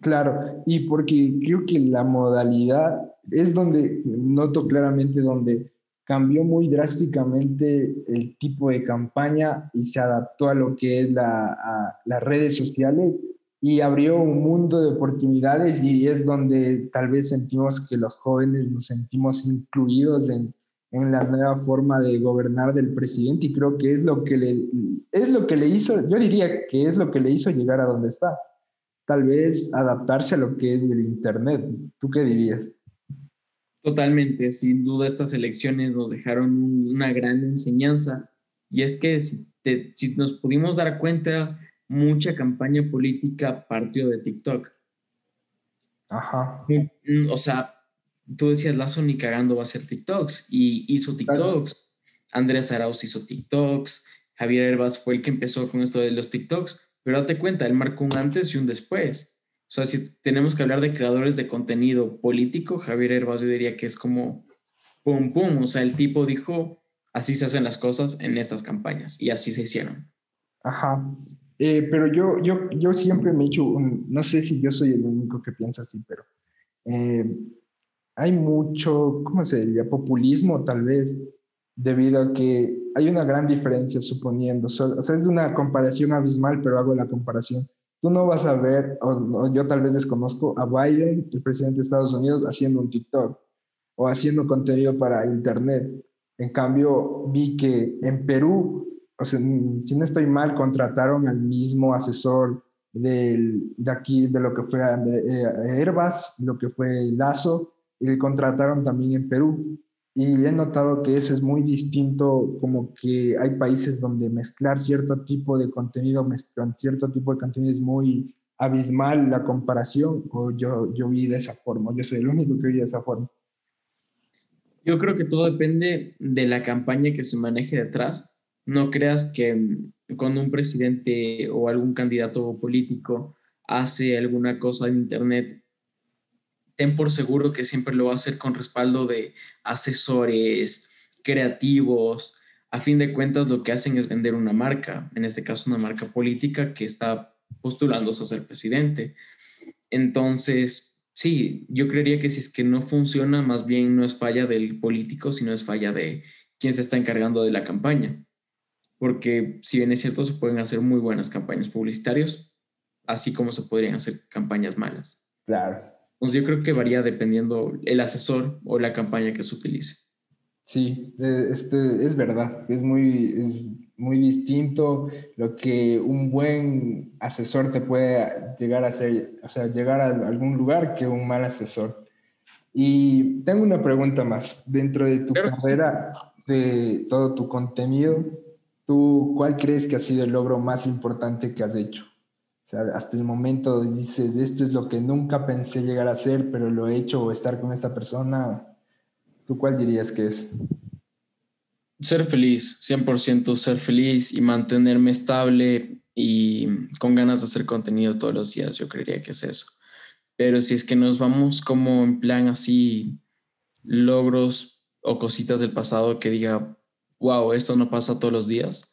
Claro, y porque creo que la modalidad es donde noto claramente donde cambió muy drásticamente el tipo de campaña y se adaptó a lo que es la, las redes sociales y abrió un mundo de oportunidades y es donde tal vez sentimos que los jóvenes nos sentimos incluidos en, en la nueva forma de gobernar del presidente y creo que es lo que le, es lo que le hizo, yo diría que es lo que le hizo llegar a donde está. Tal vez adaptarse a lo que es el Internet. ¿Tú qué dirías? Totalmente, sin duda estas elecciones nos dejaron una gran enseñanza y es que si, si nos pudimos dar cuenta, mucha campaña política partió de TikTok. Ajá. Mm, o sea, tú decías, Lazo ni cagando va a hacer TikToks y hizo TikToks. Andrés Arauz hizo TikToks. Javier Herbas fue el que empezó con esto de los TikToks. Pero date cuenta, él marcó un antes y un después. Sea, si tenemos que hablar de creadores de contenido político, Javier Herbas yo diría que es como pum, pum. O sea, el tipo dijo, así se hacen las cosas en estas campañas y así se hicieron. Ajá. Eh, pero yo, yo, yo siempre me he hecho, no sé si yo soy el único que piensa así, pero eh, hay mucho, ¿cómo se diría? Populismo tal vez, debido a que hay una gran diferencia suponiendo, o sea, es una comparación abismal, pero hago la comparación. Tú no vas a ver, o, yo tal vez desconozco a Biden, el presidente de Estados Unidos, haciendo un TikTok o haciendo contenido para Internet. En cambio, vi que en Perú, o sea, si no estoy mal, contrataron al mismo asesor de aquí, de lo que fue eh, Herbas, lo que fue Lazo, y contrataron también en Perú. Y he notado que eso es muy distinto, como que hay países donde mezclar cierto tipo de contenido, mezclar cierto tipo de contenido es muy abismal la comparación, o yo, yo vi de esa forma, yo soy el único que vi de esa forma. Yo creo que todo depende de la campaña que se maneje detrás. No creas que cuando un presidente o algún candidato político hace alguna cosa en Internet ten por seguro que siempre lo va a hacer con respaldo de asesores, creativos. A fin de cuentas, lo que hacen es vender una marca, en este caso una marca política que está postulándose a ser presidente. Entonces, sí, yo creería que si es que no funciona, más bien no es falla del político, sino es falla de quien se está encargando de la campaña. Porque si bien es cierto, se pueden hacer muy buenas campañas publicitarias, así como se podrían hacer campañas malas. Claro. Pues yo creo que varía dependiendo el asesor o la campaña que se utilice. Sí, este, es verdad, es muy, es muy distinto lo que un buen asesor te puede llegar a hacer, o sea, llegar a algún lugar que un mal asesor. Y tengo una pregunta más. Dentro de tu carrera, de todo tu contenido, ¿tú cuál crees que ha sido el logro más importante que has hecho? O sea, hasta el momento dices, esto es lo que nunca pensé llegar a hacer, pero lo he hecho o estar con esta persona. ¿Tú cuál dirías que es? Ser feliz, 100% ser feliz y mantenerme estable y con ganas de hacer contenido todos los días, yo creería que es eso. Pero si es que nos vamos como en plan así, logros o cositas del pasado que diga, wow, esto no pasa todos los días,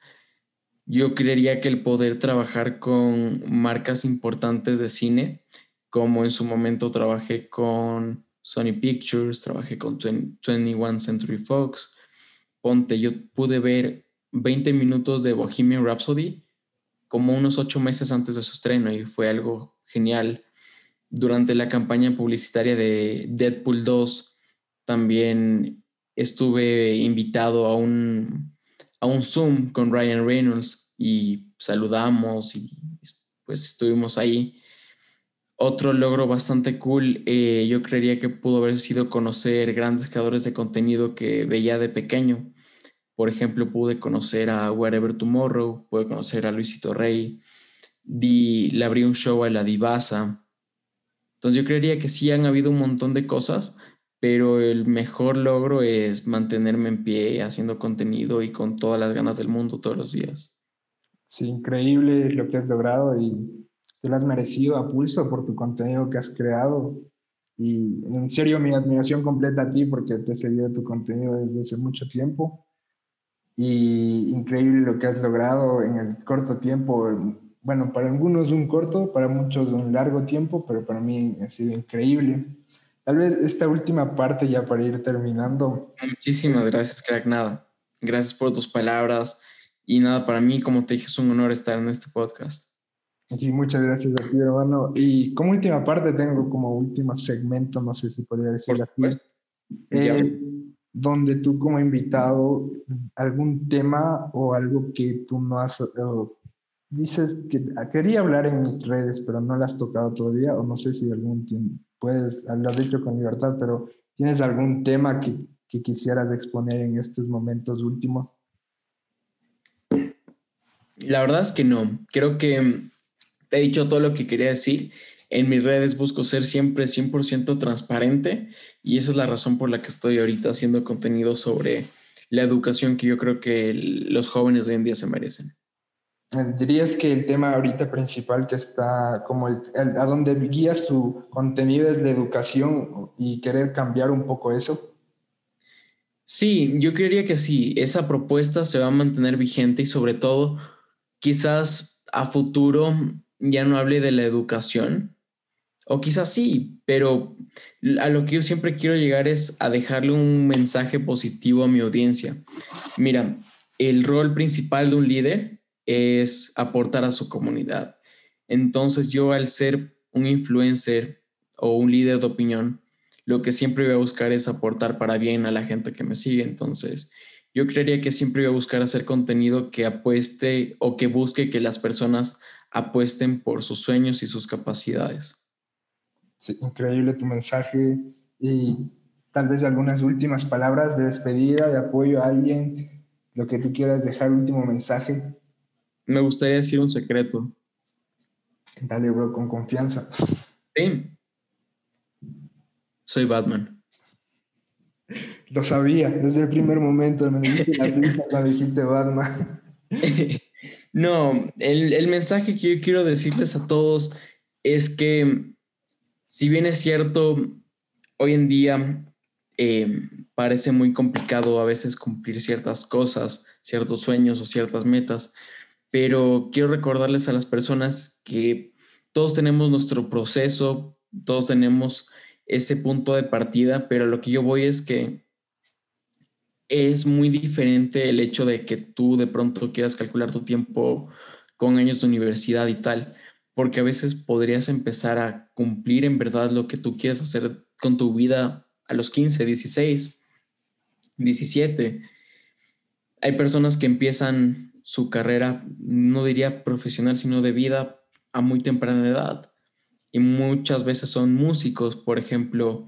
yo creería que el poder trabajar con marcas importantes de cine, como en su momento trabajé con Sony Pictures, trabajé con 21 Century Fox, ponte, yo pude ver 20 minutos de Bohemian Rhapsody como unos ocho meses antes de su estreno y fue algo genial. Durante la campaña publicitaria de Deadpool 2 también estuve invitado a un, a un Zoom con Ryan Reynolds y saludamos y pues estuvimos ahí. Otro logro bastante cool, eh, yo creería que pudo haber sido conocer grandes creadores de contenido que veía de pequeño. Por ejemplo, pude conocer a Wherever Tomorrow, pude conocer a Luisito Rey, di, le abrí un show a La Divasa. Entonces yo creería que sí han habido un montón de cosas, pero el mejor logro es mantenerme en pie haciendo contenido y con todas las ganas del mundo todos los días. Sí, increíble lo que has logrado y te lo has merecido a pulso por tu contenido que has creado. Y en serio, mi admiración completa a ti porque te he seguido tu contenido desde hace mucho tiempo. Y increíble lo que has logrado en el corto tiempo. Bueno, para algunos un corto, para muchos un largo tiempo, pero para mí ha sido increíble. Tal vez esta última parte ya para ir terminando. Muchísimas gracias, crack. Nada. Gracias por tus palabras y nada, para mí, como te dije, es un honor estar en este podcast. Sí, muchas gracias a ti, hermano. Y como última parte, tengo como último segmento, no sé si podría decirlo aquí. donde tú como invitado, algún tema o algo que tú no has, dices que quería hablar en mis redes, pero no lo has tocado todavía, o no sé si algún tiempo, puedes, lo has dicho con libertad, pero ¿tienes algún tema que, que quisieras exponer en estos momentos últimos? La verdad es que no. Creo que he dicho todo lo que quería decir. En mis redes busco ser siempre 100% transparente y esa es la razón por la que estoy ahorita haciendo contenido sobre la educación que yo creo que los jóvenes hoy en día se merecen. ¿Dirías que el tema ahorita principal que está como el, a donde guías tu contenido es la educación y querer cambiar un poco eso? Sí, yo creería que sí. Esa propuesta se va a mantener vigente y sobre todo quizás a futuro ya no hable de la educación, o quizás sí, pero a lo que yo siempre quiero llegar es a dejarle un mensaje positivo a mi audiencia. Mira, el rol principal de un líder es aportar a su comunidad. Entonces yo al ser un influencer o un líder de opinión, lo que siempre voy a buscar es aportar para bien a la gente que me sigue. Entonces yo creería que siempre voy a buscar hacer contenido que apueste o que busque que las personas apuesten por sus sueños y sus capacidades. Sí, increíble tu mensaje y tal vez algunas últimas palabras de despedida, de apoyo a alguien, lo que tú quieras dejar, último mensaje. Me gustaría decir un secreto. Dale, bro, con confianza. Sí. Soy Batman. Lo sabía, desde el primer momento me dijiste la [LAUGHS] cuando dijiste Batman. no, el, mensaje que yo quiero decirles a todos es que si bien es cierto, hoy en día eh, parece muy complicado a veces cumplir ciertas cosas, ciertos sueños o ciertas metas, pero quiero recordarles a las personas que todos tenemos nuestro proceso, todos tenemos ese punto de partida, pero lo que yo voy es que es muy diferente el hecho de que tú de pronto quieras calcular tu tiempo con años de universidad y tal, porque a veces podrías empezar a cumplir en verdad lo que tú quieres hacer con tu vida a los 15, 16, 17. Hay personas que empiezan su carrera, no diría profesional, sino de vida a muy temprana edad. Y muchas veces son músicos, por ejemplo,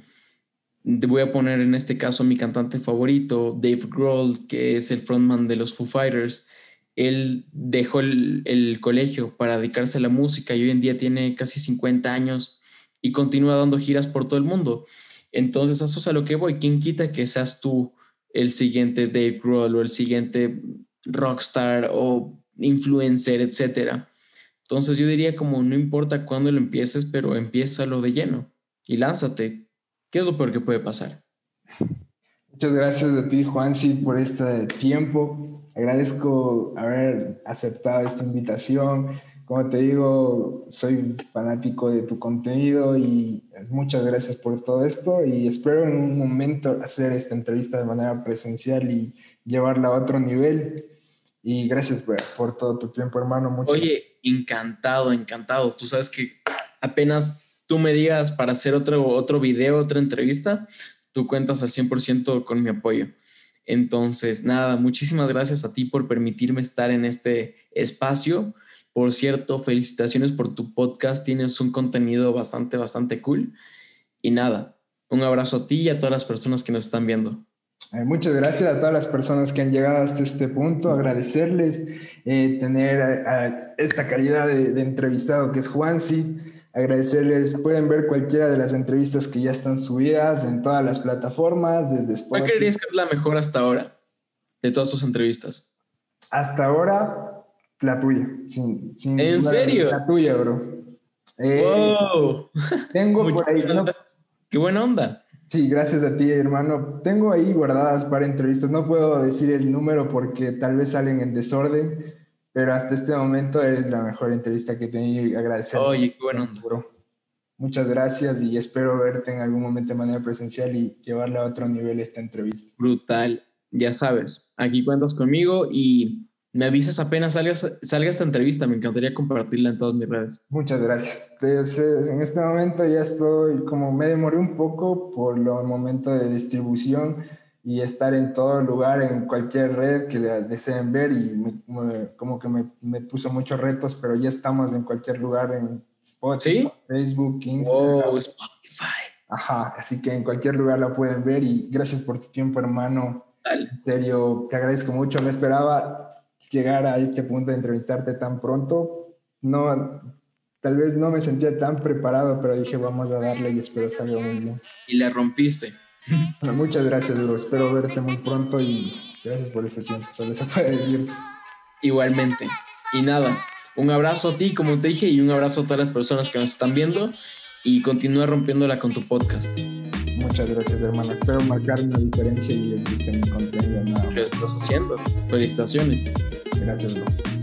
te voy a poner en este caso mi cantante favorito, Dave Grohl, que es el frontman de los Foo Fighters. Él dejó el, colegio para dedicarse a la música y hoy en día tiene casi 50 años y continúa dando giras por todo el mundo. Entonces, eso es a lo que voy. ¿Quién quita que seas tú el siguiente Dave Grohl o el siguiente rockstar o influencer, etcétera? Entonces, yo diría como no importa cuándo lo empieces, pero empieza lo de lleno y lánzate ¿Qué es lo peor que puede pasar? Muchas gracias a ti, Juansi, por este tiempo. Agradezco haber aceptado esta invitación. Como te digo, soy fanático de tu contenido y muchas gracias por todo esto y espero en un momento hacer esta entrevista de manera presencial y llevarla a otro nivel. Y gracias por, todo tu tiempo, hermano. Oye, encantado, encantado. Tú sabes que apenas tú me digas para hacer otro, otro video, otra entrevista, tú cuentas al 100% con mi apoyo. Entonces, nada, muchísimas gracias a ti por permitirme estar en este espacio. Por cierto, felicitaciones por tu podcast. Tienes un contenido bastante, bastante cool. Y nada, un abrazo a ti y a todas las personas que nos están viendo. Eh, muchas gracias a todas las personas que han llegado hasta este punto. Agradecerles eh, tener esta calidad de, de, entrevistado que es Juansi agradecerles, pueden ver cualquiera de las entrevistas que ya están subidas en todas las plataformas, desde Spotify. ¿Cuál creerías que es la mejor hasta ahora de todas tus entrevistas? Hasta ahora, la tuya. Sin, ¿En serio? La tuya, bro. Eh, ¡Wow! Tengo [LAUGHS] por ahí... ¡Qué buena onda! Sí, gracias a ti, hermano. Tengo ahí guardadas para entrevistas. No puedo decir el número porque tal vez salen en desorden, pero hasta este momento eres la mejor entrevista que he tenido y agradecer. Oye, qué bueno. Muchas gracias y espero verte en algún momento de manera presencial y llevarla a otro nivel esta entrevista. Brutal. Ya sabes, aquí cuentas conmigo y me avisas apenas salga, salga esta entrevista. Me encantaría compartirla en todas mis redes. Muchas gracias. En este momento ya estoy, como me demoré un poco por el momento de distribución, y estar en todo lugar, en cualquier red que deseen ver y como que me, me, puso muchos retos, pero ya estamos en cualquier lugar en Spotify, Facebook, Instagram. Spotify. Ajá, así que en cualquier lugar la pueden ver y gracias por tu tiempo, hermano. En serio, te agradezco mucho. No esperaba llegar a este punto de entrevistarte tan pronto. No, tal vez no me sentía tan preparado, pero dije, vamos a darle y espero salga muy bien. Y le rompiste. muchas gracias, bro. Espero verte muy pronto y gracias por este tiempo. Solo eso puede decir. Igualmente. Y nada, un abrazo a ti, como te dije, y un abrazo a todas las personas que nos están viendo y continúa rompiéndola con tu podcast. Muchas gracias, hermano. Espero marcar una diferencia y les guste mi contenido. Lo estás haciendo. Felicitaciones. Gracias, bro.